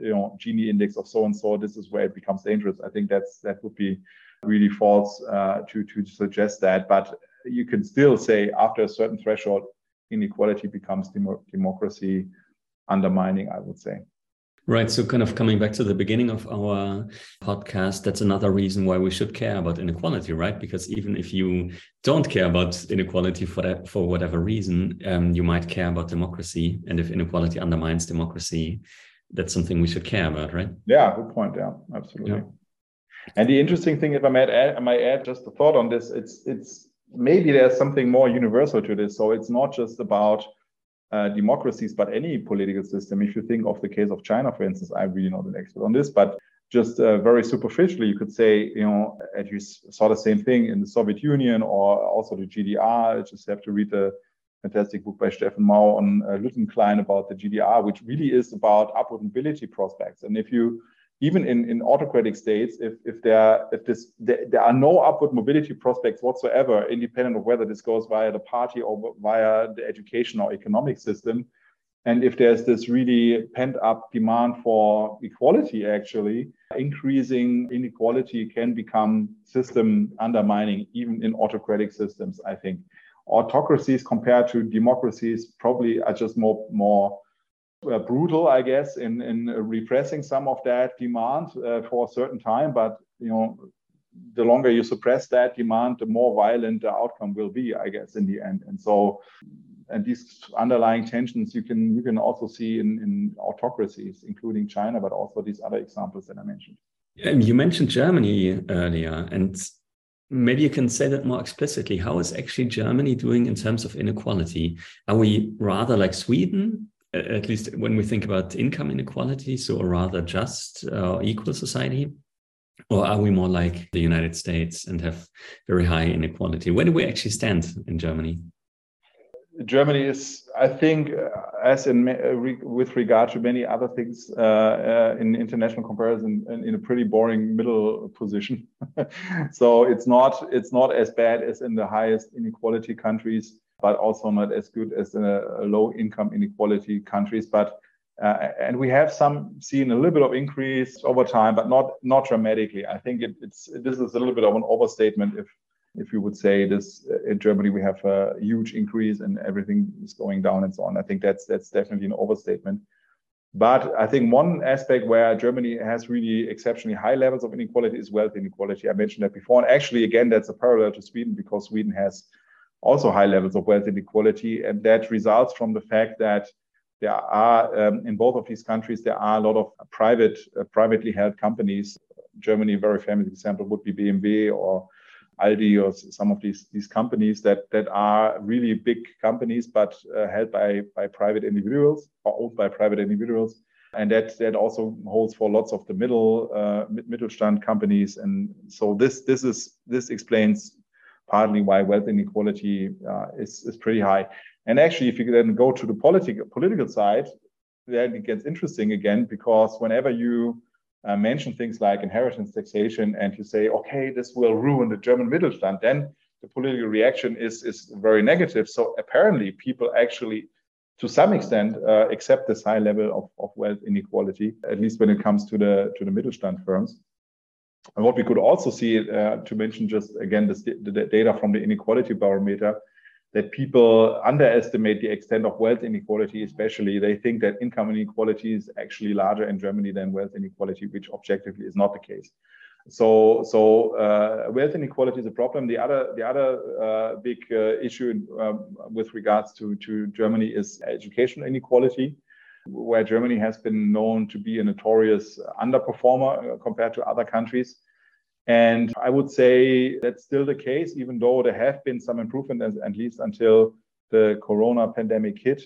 you know Gini index of so and so this is where it becomes dangerous. I think that's that would be really false uh, to to suggest that. But you can still say after a certain threshold, inequality becomes demo- democracy undermining. I would say. Right. So, kind of coming back to the beginning of our podcast, that's another reason why we should care about inequality, right? Because even if you don't care about inequality for that, for whatever reason, um, you might care about democracy. And if inequality undermines democracy, that's something we should care about, right? Yeah, good point. Yeah, absolutely. Yeah. And the interesting thing, if I might add, I might add just a thought on this, it's it's maybe there's something more universal to this. So it's not just about uh, democracies, but any political system. If you think of the case of China, for instance, I'm really not an expert on this, but just uh, very superficially, you could say, you know, as you saw the same thing in the Soviet Union or also the GDR. I just have to read the fantastic book by Steffen Mau on uh, Klein about the GDR, which really is about upward mobility prospects. And if you even in, in autocratic states, if, if there if this there, there, are no upward mobility prospects whatsoever, independent of whether this goes via the party or via the education or economic system, and if there's this really pent up demand for equality, actually, increasing inequality can become system undermining, even in autocratic systems. I think autocracies compared to democracies probably are just more more uh, brutal, I guess, in, in repressing some of that demand uh, for a certain time. But you know, the longer you suppress that demand, the more violent the outcome will be, I guess, in the end. And so, and these underlying tensions you can you can also see in, in autocracies, including China, but also these other examples that I mentioned. You mentioned Germany earlier, and maybe you can say that more explicitly. How is actually Germany doing in terms of inequality? Are we rather like Sweden, at least when we think about income inequality, so a rather just uh, equal society? Or are we more like the United States and have very high inequality? Where do we actually stand in Germany? Germany is, I think, uh, as in uh, with regard to many other things uh, uh, in international comparison, in, in, a pretty boring middle position. (laughs) so it's not it's not as bad as in the highest inequality countries but also not as good as in a, low income inequality countries. But uh, and we have some seen a little bit of increase over time, but not not dramatically. I think it, it's this is a little bit of an overstatement if if you would say this uh, in Germany we have a huge increase and everything is going down and so on. I think that's that's definitely an overstatement. But I think one aspect where Germany has really exceptionally high levels of inequality is wealth inequality. I mentioned that before, and actually, again, that's a parallel to Sweden because Sweden has also high levels of wealth inequality. And that results from the fact that there are, um, in both of these countries, there are a lot of private, uh, privately held companies. Germany, a very famous example would be BMW or Aldi or some of these, these companies that, that are really big companies, but uh, held by, by private individuals or owned by private individuals. And that, that also holds for lots of the middle uh, Mittelstand companies. And so this this is this explains partly why wealth inequality uh, is, is pretty high. And actually, if you then go to the political political side, then it gets interesting again because whenever you uh, mention things like inheritance taxation and you say, okay, this will ruin the German Mittelstand, then the political reaction is is very negative. So apparently, people actually, to some extent, uh, accept this high level of, of wealth inequality, at least when it comes to the to the Mittelstand firms. And what we could also see, uh, to mention just again this, the data from the inequality barometer, that people underestimate the extent of wealth inequality, especially. They think that income inequality is actually larger in Germany than wealth inequality, which objectively is not the case. So, so uh, wealth inequality is a problem. The other, the other uh, big uh, issue um, with regards to, to Germany is educational inequality, where Germany has been known to be a notorious underperformer uh, compared to other countries. And I would say that's still the case, even though there have been some improvement, at least until the corona pandemic hit,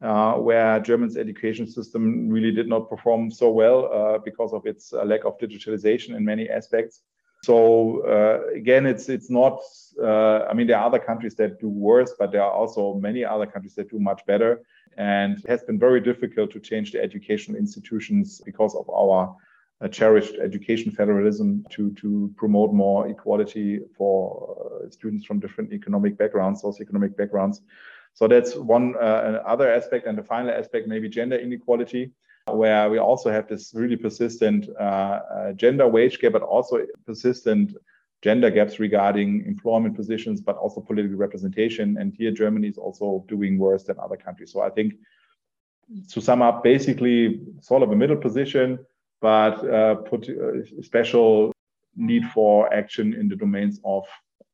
uh, where Germany's education system really did not perform so well uh, because of its uh, lack of digitalization in many aspects. So uh, again, it's it's not. Uh, I mean, there are other countries that do worse, but there are also many other countries that do much better. And it has been very difficult to change the educational institutions because of our uh, cherished education federalism to, to promote more equality for uh, students from different economic backgrounds, socioeconomic backgrounds. So that's one uh, other aspect. And the final aspect, maybe gender inequality, where we also have this really persistent uh, uh, gender wage gap, but also persistent gender gaps regarding employment positions, but also political representation. And here Germany is also doing worse than other countries. So I think to sum up, basically sort of a middle position but uh, put uh, special need for action in the domains of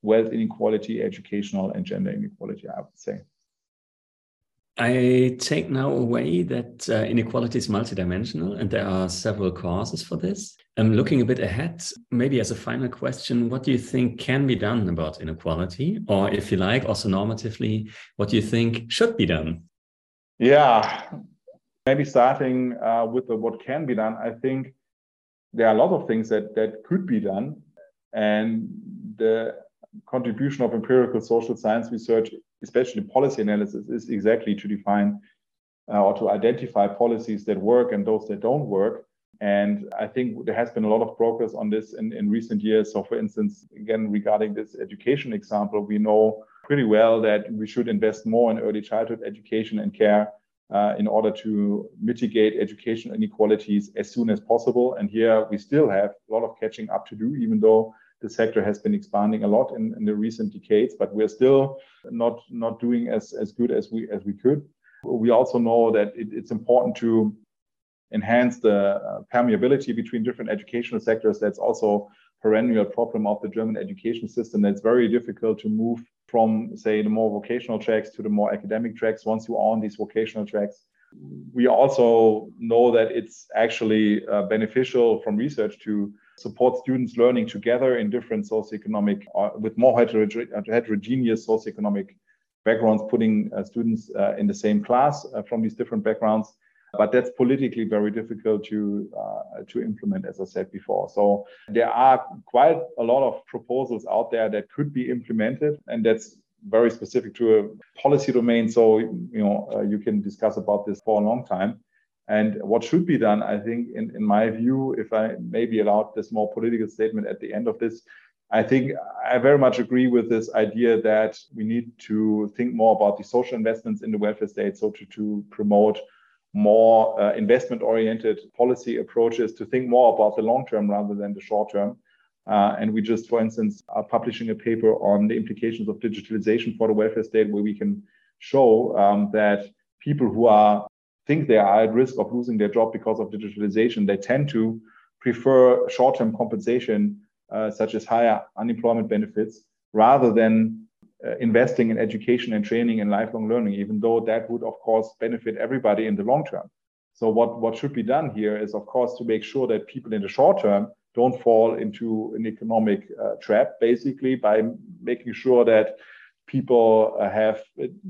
wealth inequality, educational, and gender inequality, I would say. I take now away that uh, inequality is multidimensional and there are several causes for this. I'm looking a bit ahead, maybe as a final question, what do you think can be done about inequality? Or if you like, also normatively, what do you think should be done? Yeah, maybe starting uh, with the, what can be done, I think there are a lot of things that, that could be done. And the contribution of empirical social science research, especially policy analysis, is exactly to define uh, or to identify policies that work and those that don't work. And I think there has been a lot of progress on this in, in recent years. So, for instance, again, regarding this education example, we know pretty well that we should invest more in early childhood education and care uh, in order to mitigate education inequalities as soon as possible. And here we still have a lot of catching up to do, even though the sector has been expanding a lot in, in the recent decades, but we're still not, not doing as, as good as we, as we could. We also know that it, it's important to enhance the uh, permeability between different educational sectors. That's also a perennial problem of the German education system. That's very difficult to move from, say, the more vocational tracks to the more academic tracks once you are on these vocational tracks. We also know that it's actually uh, beneficial from research to support students learning together in different socioeconomic, uh, with more heterogeneous socioeconomic backgrounds, putting uh, students uh, in the same class uh, from these different backgrounds but that's politically very difficult to uh, to implement, as I said before. So there are quite a lot of proposals out there that could be implemented, and that's very specific to a policy domain. So you know uh, you can discuss about this for a long time. And what should be done, I think, in, in my view, if I maybe allowed this more political statement at the end of this, I think I very much agree with this idea that we need to think more about the social investments in the welfare state, so to, to promote more uh, investment oriented policy approaches to think more about the long term rather than the short term. Uh, and we just, for instance, are publishing a paper on the implications of digitalization for the welfare state, where we can show um, that people who are think they are at risk of losing their job because of digitalization, they tend to prefer short-term compensation, uh, such as higher unemployment benefits, rather than uh, investing in education and training and lifelong learning, even though that would, of course, benefit everybody in the long term. So what, what should be done here is, of course, to make sure that people in the short term don't fall into an economic uh, trap, basically by making sure that people uh, have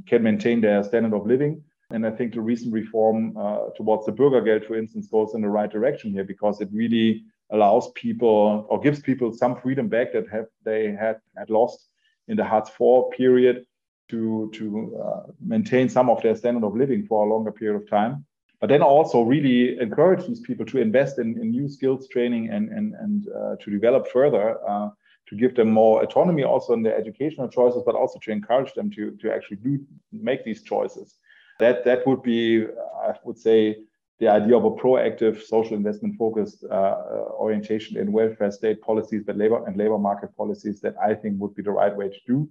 can maintain their standard of living, And I think the recent reform uh, towards the Bürgergeld, for instance, goes in the right direction here because it really allows people or gives people some freedom back that have they had had lost in the Hartz IV period to to uh, maintain some of their standard of living for a longer period of time. But then also really encourage these people to invest in, in new skills training and and and uh, to develop further. Uh, to give them more autonomy also in their educational choices, but also to encourage them to, to actually do make these choices. That that would be, I would say, the idea of a proactive social investment focused uh, uh, orientation in welfare state policies but labor and labor market policies that I think would be the right way to do.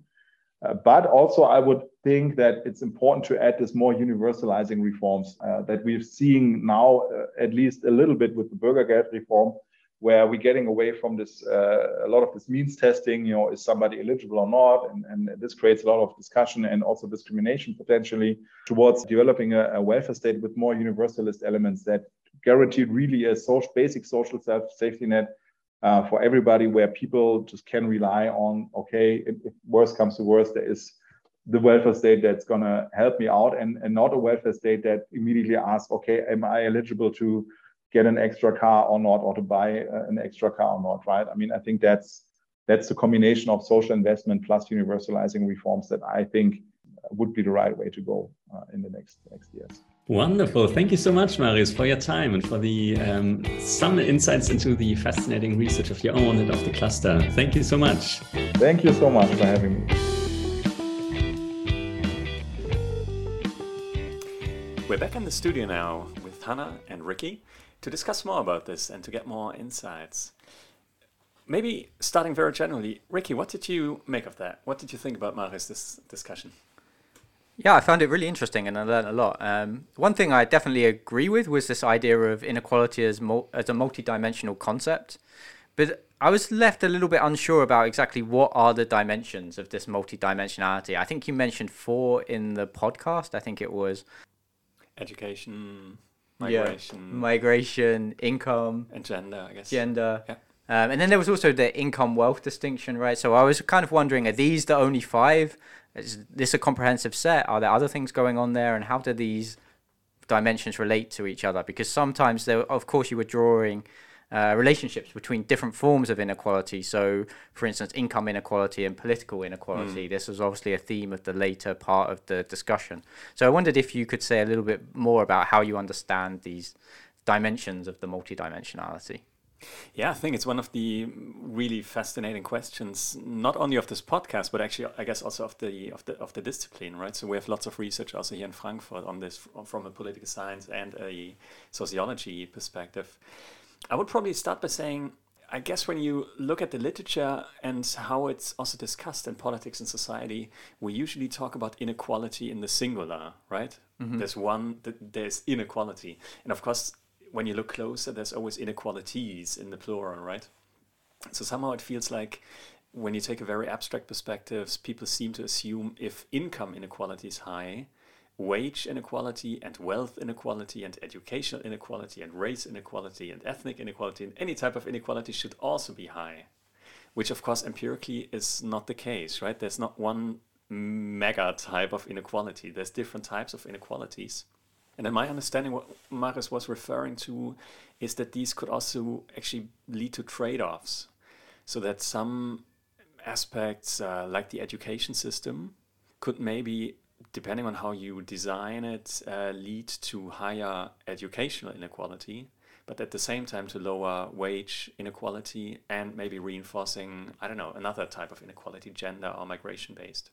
Uh, but also, I would think that it's important to add this more universalizing reforms uh, that we're seeing now, uh, at least a little bit with the Bürgergeld reform, where we're getting away from this uh, a lot of this means testing you know is somebody eligible or not? And, and this creates a lot of discussion and also discrimination potentially towards developing a, a welfare state with more universalist elements that guarantee really a social basic social safety net uh, for everybody where people just can rely on okay if, if worst comes to worst there is the welfare state that's going to help me out and, and not a welfare state that immediately asks okay am i eligible to get an extra car or not, or to buy uh, an extra car or not, right? I mean, I think that's that's the combination of social investment plus universalizing reforms that I think would be the right way to go uh, in the next next years. Wonderful. Thank you so much, Marius, for your time and for the um, some insights into the fascinating research of your own and of the cluster. Thank you so much. Thank you so much for having me. We're back in the studio now with Hannah and Ricky to discuss more about this and to get more insights. Maybe starting very generally, Ricky, what did you make of that? What did you think about Marius' this discussion? Yeah, I found it really interesting and I learned a lot. Um, one thing I definitely agree with was this idea of inequality as, mul- as a multi-dimensional concept. But I was left a little bit unsure about exactly what are the dimensions of this multi-dimensionality. I think you mentioned four in the podcast. I think it was education, migration, yeah. migration, income, and gender. I guess gender. Yeah. Um, and then there was also the income wealth distinction, right? So I was kind of wondering, are these the only five? Is this a comprehensive set? Are there other things going on there? And how do these dimensions relate to each other? Because sometimes, there, of course, you were drawing uh, relationships between different forms of inequality. So, for instance, income inequality and political inequality. Mm. This was obviously a theme of the later part of the discussion. So, I wondered if you could say a little bit more about how you understand these dimensions of the multidimensionality. Yeah, I think it's one of the really fascinating questions, not only of this podcast, but actually, I guess, also of the of the of the discipline, right? So we have lots of research also here in Frankfurt on this from a political science and a sociology perspective. I would probably start by saying I guess when you look at the literature and how it's also discussed in politics and society, we usually talk about inequality in the singular, right? Mm-hmm. There's one, there's inequality. And of course, when you look closer, there's always inequalities in the plural, right? So somehow it feels like when you take a very abstract perspective, people seem to assume if income inequality is high, wage inequality and wealth inequality and educational inequality and race inequality and ethnic inequality and any type of inequality should also be high, which of course empirically is not the case, right? There's not one mega type of inequality. There's different types of inequalities. And in my understanding, what Marius was referring to is that these could also actually lead to trade offs. So that some aspects, uh, like the education system, could maybe depending on how you design it, uh, lead to higher educational inequality, but at the same time to lower wage inequality and maybe reinforcing, I don't know, another type of inequality, gender or migration based.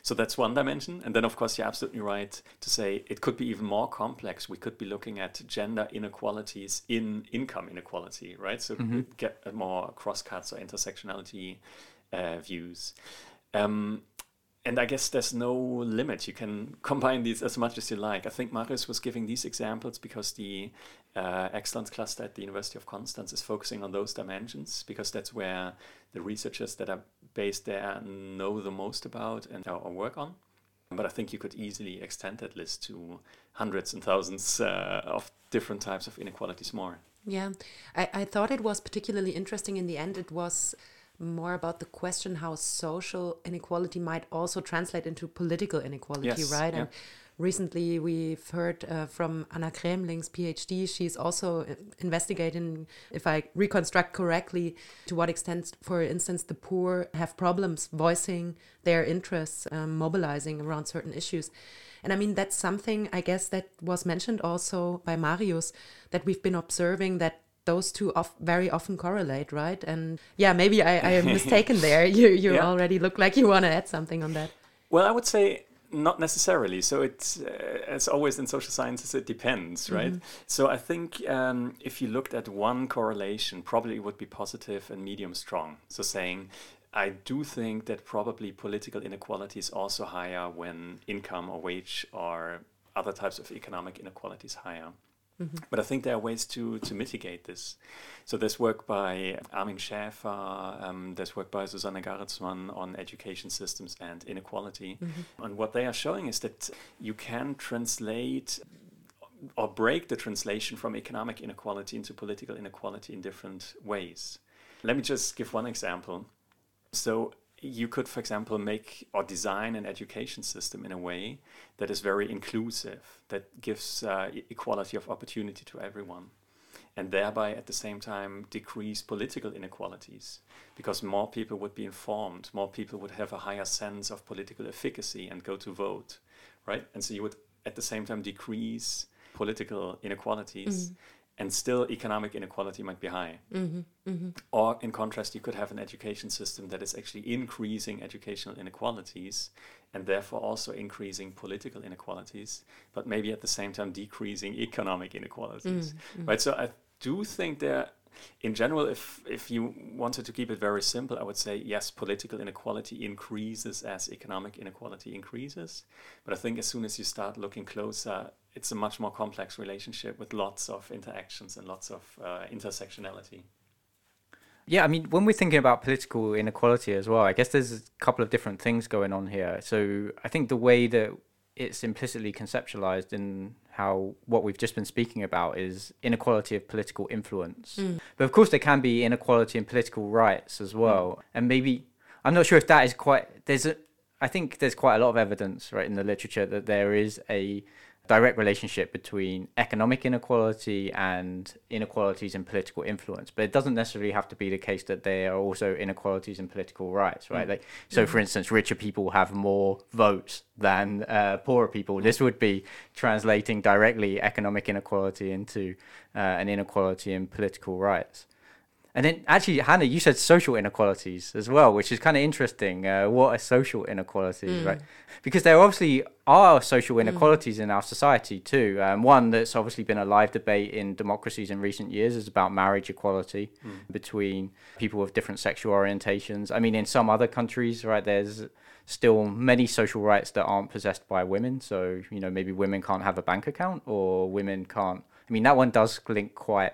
So that's one dimension. And then, of course, you're absolutely right to say it could be even more complex. We could be looking at gender inequalities in income inequality, right? So mm-hmm. get more cross cuts or intersectionality uh, views. Um, and I guess there's no limit. You can (laughs) combine these as much as you like. I think Marius was giving these examples because the uh, excellence cluster at the University of Konstanz is focusing on those dimensions because that's where the researchers that are based there know the most about and or work on. But I think you could easily extend that list to hundreds and thousands uh, of different types of inequalities more. Yeah, I, I thought it was particularly interesting in the end. It was more about the question how social inequality might also translate into political inequality, yes, right? Yeah. And recently we've heard uh, from Anna Kremling's PhD. She's also uh, investigating, if I reconstruct correctly, to what extent, for instance, the poor have problems voicing their interests, um, mobilizing around certain issues. And I mean, that's something I guess that was mentioned also by Marius that we've been observing that those two of very often correlate, right? And yeah, maybe I, I am mistaken there. (laughs) You you yeah. already look like you want to add something on that. Well, I would say not necessarily. So it's uh, as always in social sciences, it depends, right? Mm-hmm. So I think um, if you looked at one correlation, probably it would be positive and medium strong. So saying I do think that probably political inequality is also higher when income or wage or other types of economic inequality is higher. Mm-hmm. But I think there are ways to, to mitigate this. So there's work by Armin Schäfer, um, there's work by Susanne Garritzmann on education systems and inequality. Mm-hmm. And what they are showing is that you can translate or break the translation from economic inequality into political inequality in different ways. Let me just give one example. So you could, for example, make or design an education system in a way that is very inclusive, that gives uh, equality of opportunity to everyone, and thereby at the same time decrease political inequalities because more people would be informed, more people would have a higher sense of political efficacy and go to vote, right? And so you would at the same time decrease political inequalities. Mm and still economic inequality might be high. Mm-hmm, mm-hmm. Or, in contrast, you could have an education system that is actually increasing educational inequalities and therefore also increasing political inequalities, but maybe at the same time decreasing (laughs) economic inequalities. Mm-hmm. Right. So I do think there. In general, if if you wanted to keep it very simple, I would say yes, political inequality increases as economic inequality increases. But I think as soon as you start looking closer it's a much more complex relationship with lots of interactions and lots of uh, intersectionality. Yeah, I mean, when we're thinking about political inequality as well, I guess there's a couple of different things going on here. So I think the way that it's implicitly conceptualized in how what we've just been speaking about is inequality of political influence. Mm. But of course, there can be inequality in political rights as well. Mm. And maybe, I'm not sure if that is quite, there's a, I think there's quite a lot of evidence, right, in the literature that there is a direct relationship between economic inequality and inequalities in political influence but it doesn't necessarily have to be the case that there are also inequalities in political rights right mm. like so mm. for instance richer people have more votes than uh, poorer people this would be translating directly economic inequality into uh, an inequality in political rights and then actually, Hannah, you said social inequalities as well, which is kind of interesting. Uh, what are social inequalities, mm. right? Because there obviously are social mm. inequalities mm. in our society too. Um, one that's obviously been a live debate in democracies in recent years is about marriage equality mm. between people with different sexual orientations. I mean, in some other countries, right, there's still many social rights that aren't possessed by women. So, you know, maybe women can't have a bank account or women can't. I mean, that one does link quite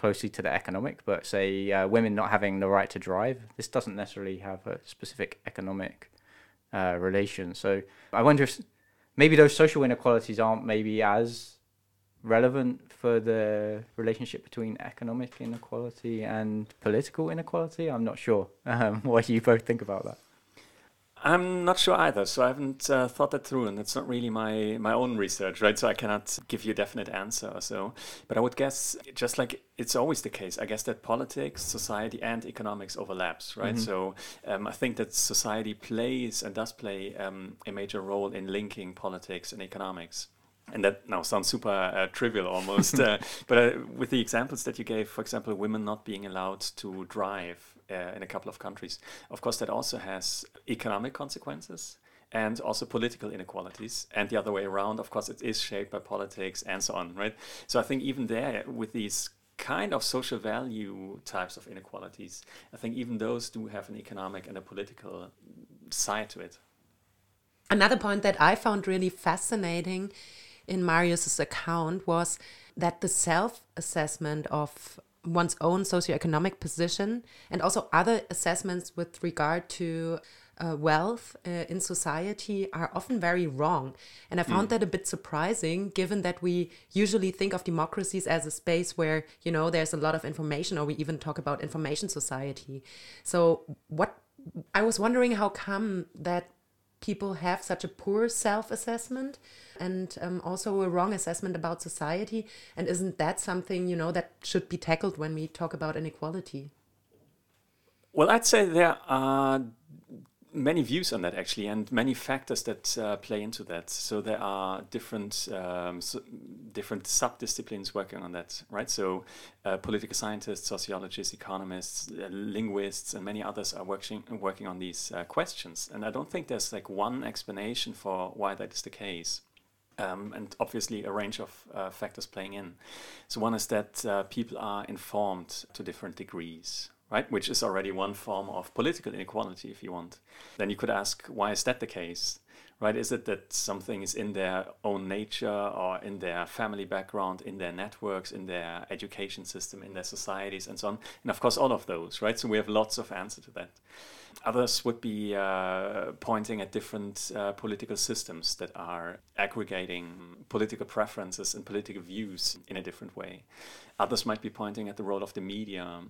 closely to the economic, but say uh, women not having the right to drive, this doesn't necessarily have a specific economic uh, relation. So I wonder if maybe those social inequalities aren't maybe as relevant for the relationship between economic inequality and political inequality. I'm not sure. (laughs) Um, what you both think about that? I'm not sure either, so I haven't uh, thought that through, and it's not really my my own research, right? So I cannot give you a definite answer. So, but I would guess, just like it's always the case, I guess that politics, society, and economics overlaps, right? Mm-hmm. So um, I think that society plays and does play um, a major role in linking politics and economics and that now sounds super uh, trivial almost (laughs) uh, but uh, with the examples that you gave for example women not being allowed to drive uh, in a couple of countries. Of course that also has economic consequences and also political inequalities. And the other way around of course it is shaped by politics and so on right? So i think even there with these kind of social value types of inequalities i think even those do have an economic and a political side to it. Another point that i found really fascinating in Marius's account was that the self assessment of one's own socioeconomic position and also other assessments with regard to uh, wealth uh, in society are often very wrong. And I found mm. that a bit surprising given that we usually think of democracies as a space where, you know, there's a lot of information or we even talk about information society. So what I was wondering how come that people have such a poor self assessment and um, also a wrong assessment about society? And isn't that something, you know, that should be tackled when we talk about inequality? Well, I'd say there are many views on that actually, and many factors that uh, play into that. So there are different um, so different subdisciplines working on that, right? So uh, political scientists, sociologists, economists, uh, linguists, and many others are working working on these uh, questions. And I don't think there's like one explanation for why that is the case. Um, and obviously a range of uh, factors playing in. So one is that uh, people are informed to different degrees, right? Which is already one form of political inequality, if you want. Then you could ask, why is that the case? Right? Is it that something is in their own nature or in their family background, in their networks, in their education system, in their societies, and so on? And of course, all of those, right? So we have lots of answer to that. Others would be uh, pointing at different uh, political systems that are aggregating political preferences and political views in a different way. Others might be pointing at the role of the media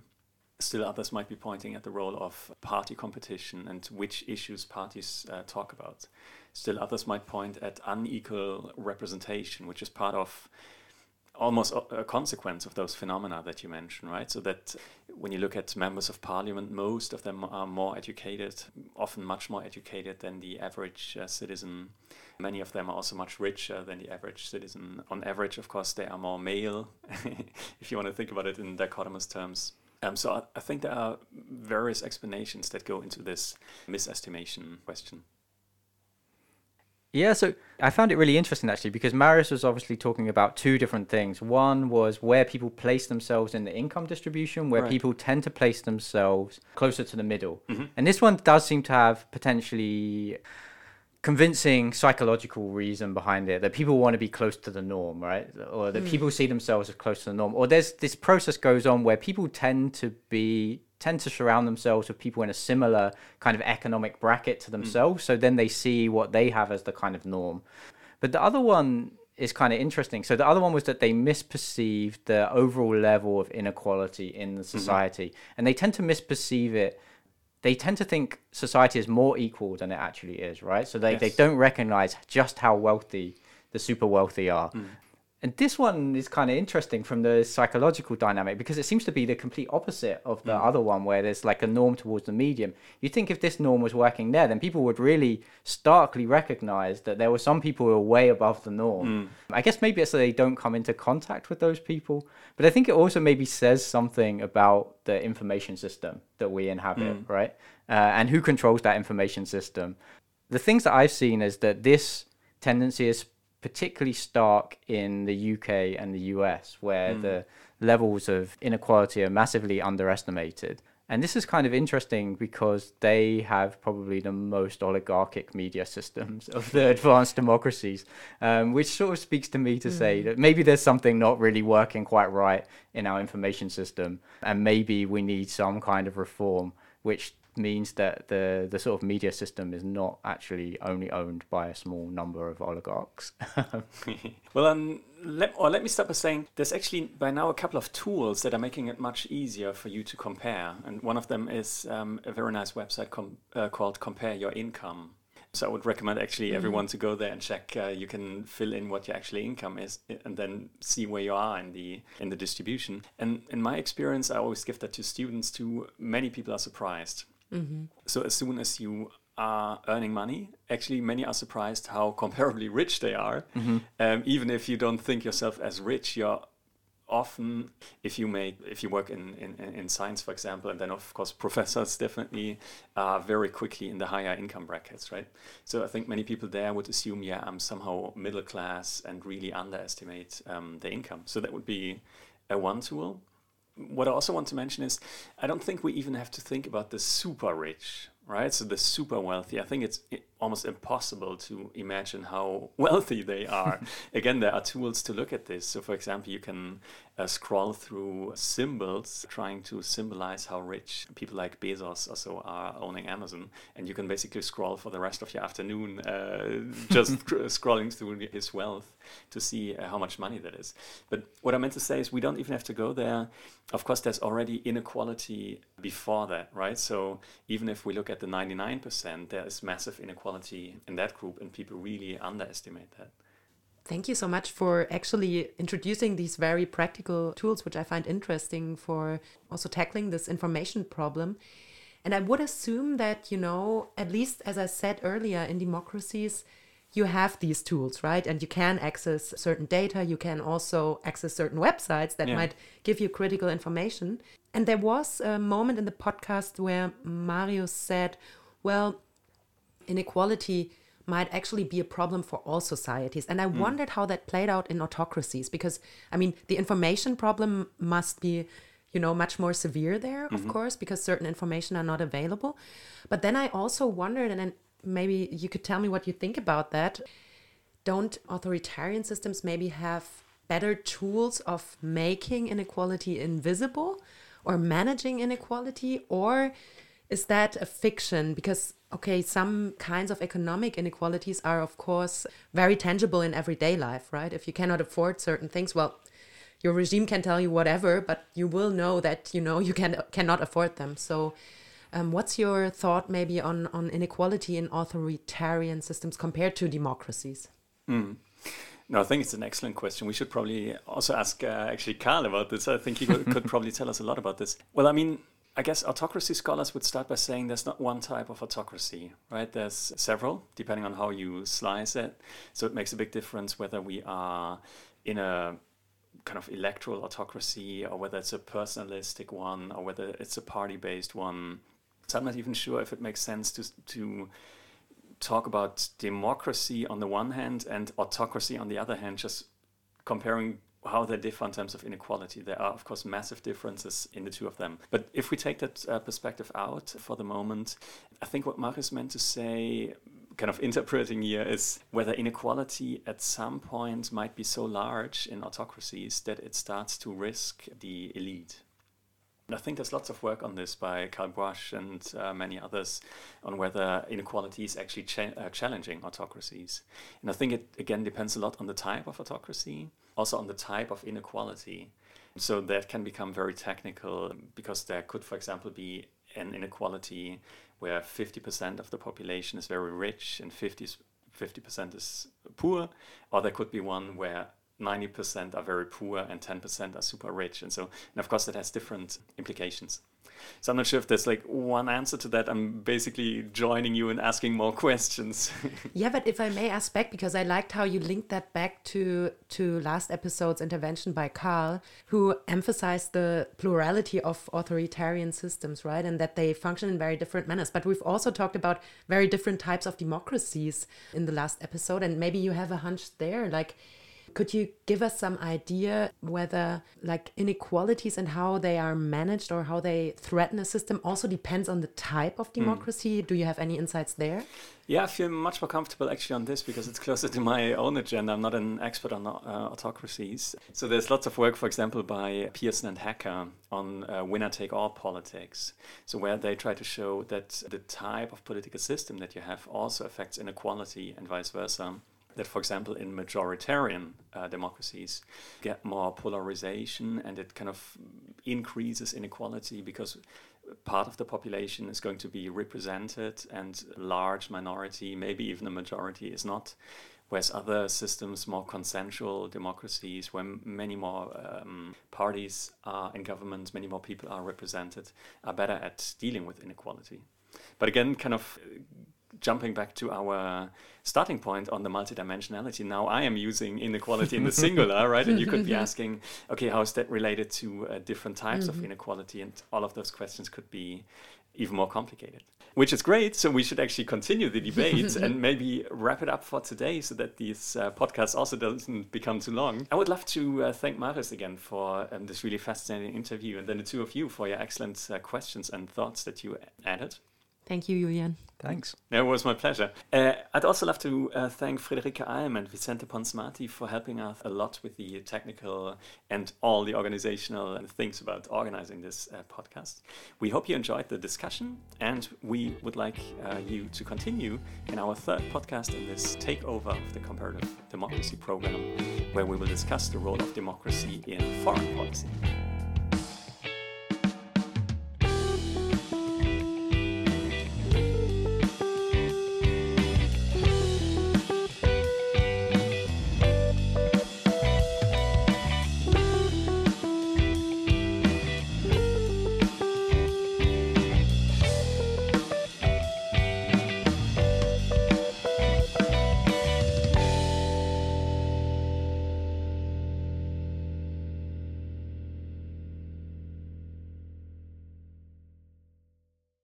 Still, others might be pointing at the role of party competition and which issues parties uh, talk about. Still, others might point at unequal representation, which is part of almost a consequence of those phenomena that you mentioned, right? So that when you look at members of parliament, most of them are more educated, often much more educated than the average uh, citizen. Many of them are also much richer than the average citizen. On average, of course, they are more male, (laughs) if you want to think about it in dichotomous terms. Um, so I, I think there are various explanations that go into this misestimation question. Yeah, so I found it really interesting actually because Marius was obviously talking about two different things. One was where people place themselves in the income distribution, where right. people tend to place themselves closer to the middle. Mm-hmm. And this one does seem to have potentially convincing psychological reason behind it that people want to be close to the norm right or that mm. people see themselves as close to the norm or there's this process goes on where people tend to be tend to surround themselves with people in a similar kind of economic bracket to hmm. themselves mm. so then they see what they have as the kind of norm but the other one is kind of interesting so the other one was that they misperceived the overall level of inequality in the mm-hmm. society mm-hmm. and they tend to misperceive it they tend to think society is more equal than it actually is, right? So they, yes. they don't recognize just how wealthy the super wealthy are. Mm. And this one is kind of interesting from the psychological dynamic because it seems to be the complete opposite of the mm. other one, where there's like a norm towards the medium. You think if this norm was working there, then people would really starkly recognize that there were some people who are way above the norm. Mm. I guess maybe it's so they don't come into contact with those people, but I think it also maybe says something about the information system that we inhabit, mm. right? Uh, and who controls that information system. The things that I've seen is that this tendency is particularly stark in the UK and the US, where mm. the levels of inequality are massively underestimated. And this is kind of interesting because they have probably the most oligarchic media systems of the advanced democracies, um, which sort of speaks to me to mm. say that maybe there's something not really working quite right in our information system, and maybe we need some kind of reform which means that the the sort of media system is not actually only owned by a small number of oligarchs. (laughs) (laughs) well, um, let, or let me start by saying there's actually by now a couple of tools that are making it much easier for you to compare, and one of them is um, a very nice website com- uh, called Compare Your Income. So I would recommend actually mm-hmm. everyone to go there and check. Uh, you can fill in what your actual income is, and then see where you are in the in the distribution. And in my experience, I always give that to students. Too many people are surprised Mm-hmm. So as soon as you are earning money, actually many are surprised how (laughs) comparably rich they are. Mm-hmm. Um, even if you don't think yourself as rich, you're often if you make if you work in, in, in science for example and then of course professors (laughs) definitely are very quickly in the higher income brackets right so i think many people there would assume yeah i'm somehow middle class and really underestimate um, the income so that would be a one tool what I also want to mention is I don't think we even have to think about the super rich, right? So the super wealthy. I think it's almost impossible to imagine how (laughs) wealthy they are. (laughs) Again, there are tools to look at this. So, for example, you can uh, scroll through symbols trying to symbolize how rich people like Bezos also are owning Amazon. And you can basically scroll for the rest of your afternoon uh, (laughs) just scrolling through his wealth to see uh, how much money that is. But what I meant to say is we don't even have to go there. Of course, there's already inequality before that, right? So even if we look at the 99%, there is massive inequality inequality in that group, and people really underestimate that. Thank you so much for actually introducing these very practical tools, which I find interesting for also tackling this information problem. And I would assume that, you know, at least as I said earlier, in democracies, you have these tools, right? And you can access certain data. You can also access certain websites that yeah. might give you critical information. And there was a moment in the podcast where Marius said, well, inequality might actually be a problem for all societies. And I mm. wondered how that played out in autocracies because, I mean, the information problem must be, you know, much more severe there, mm-hmm. of course, because certain information are not available. But then I also wondered, and then maybe you could tell me what you think about that. Don't authoritarian systems maybe have better tools of making inequality invisible or managing inequality? Or is that a fiction? Because, okay, some kinds of economic inequalities are, of course, very tangible in everyday life, right? If you cannot afford certain things, well, your regime can tell you whatever, but you will know that you know you can cannot afford them. So um, what's your thought maybe on, on inequality in authoritarian systems compared to democracies? Mm. No, I think it's an excellent question. We should probably also ask uh, actually Carl about this. I think he could, could (laughs) probably tell us a lot about this. Well, I mean, I guess autocracy scholars would start by saying there's not one type of autocracy, right? There's several, depending on how you slice it. So it makes a big difference whether we are in a kind of electoral autocracy or whether it's a personalistic one or whether it's a party based one so I'm not even sure if it makes sense to to talk about democracy on the one hand and autocracy on the other hand, just comparing how they differ in terms of inequality. There are, of course, massive differences in the two of them. But if we take that uh, perspective out for the moment, I think what Marius meant to say, kind of interpreting here, is whether inequality at some point might be so large in autocracies that it starts to risk the elite I think there's lots of work on this by Karl Boix and uh, many others on whether inequality is actually cha- uh, challenging autocracies. And I think it again depends a lot on the type of autocracy, also on the type of inequality. So that can become very technical because there could, for example, be an inequality where 50% of the population is very rich and 50 50% is poor, or there could be one where 90% are very poor and 10% are super rich. And so, and of course, that has different implications. So I'm not sure if there's like one answer to that. I'm basically joining you and asking more (laughs) questions. yeah, but if I may ask back, because I liked how you linked that back to to last episode's intervention by Carl, who emphasized the plurality of authoritarian systems, right, and that they function in very different manners. But we've also talked about very different types of democracies in the last episode, and maybe you have a hunch there, like could you give us some idea whether like inequalities and how they are managed or how they threaten a system also depends on the type of hmm. democracy? Mm. Do you have any insights there? Yeah, I feel much more comfortable actually on this because it's closer to my own agenda. I'm not an expert on uh, autocracies. So there's lots of work, for example, by Pierson and Hacker on uh, winner take all politics. So where they try to show that the type of political system that you have also affects inequality and vice versa that, for example, in majoritarian uh, democracies, get more polarization and it kind of increases inequality because part of the population is going to be represented and a large minority, maybe even a majority, is not. Whereas other systems, more consensual democracies, where many more um, parties are in government, many more people are represented, are better at dealing with inequality. But again, kind of jumping back to our starting point on the multidimensionality, now I am using inequality in the (laughs) singular, right? And you could be (laughs) asking, okay, how is that related to uh, different types mm-hmm. of inequality? And all of those questions could be even more complicated, which is great. So we should actually continue the debate (laughs) and maybe wrap it up for today so that this uh, podcast also doesn't become too long. I would love to uh, thank Marius again for um, this really fascinating interview and then the two of you for your excellent uh, questions and thoughts that you added. Thank you, Julian. Thanks. it was my pleasure. Uh, I'd also love to uh, thank Friederike Alm and Vicente Ponsmati for helping us a lot with the technical and all the organizational things about organizing this uh, podcast. We hope you enjoyed the discussion, and we would like uh, you to continue in our third podcast in this takeover of the Comparative Democracy Program, where we will discuss the role of democracy in foreign policy.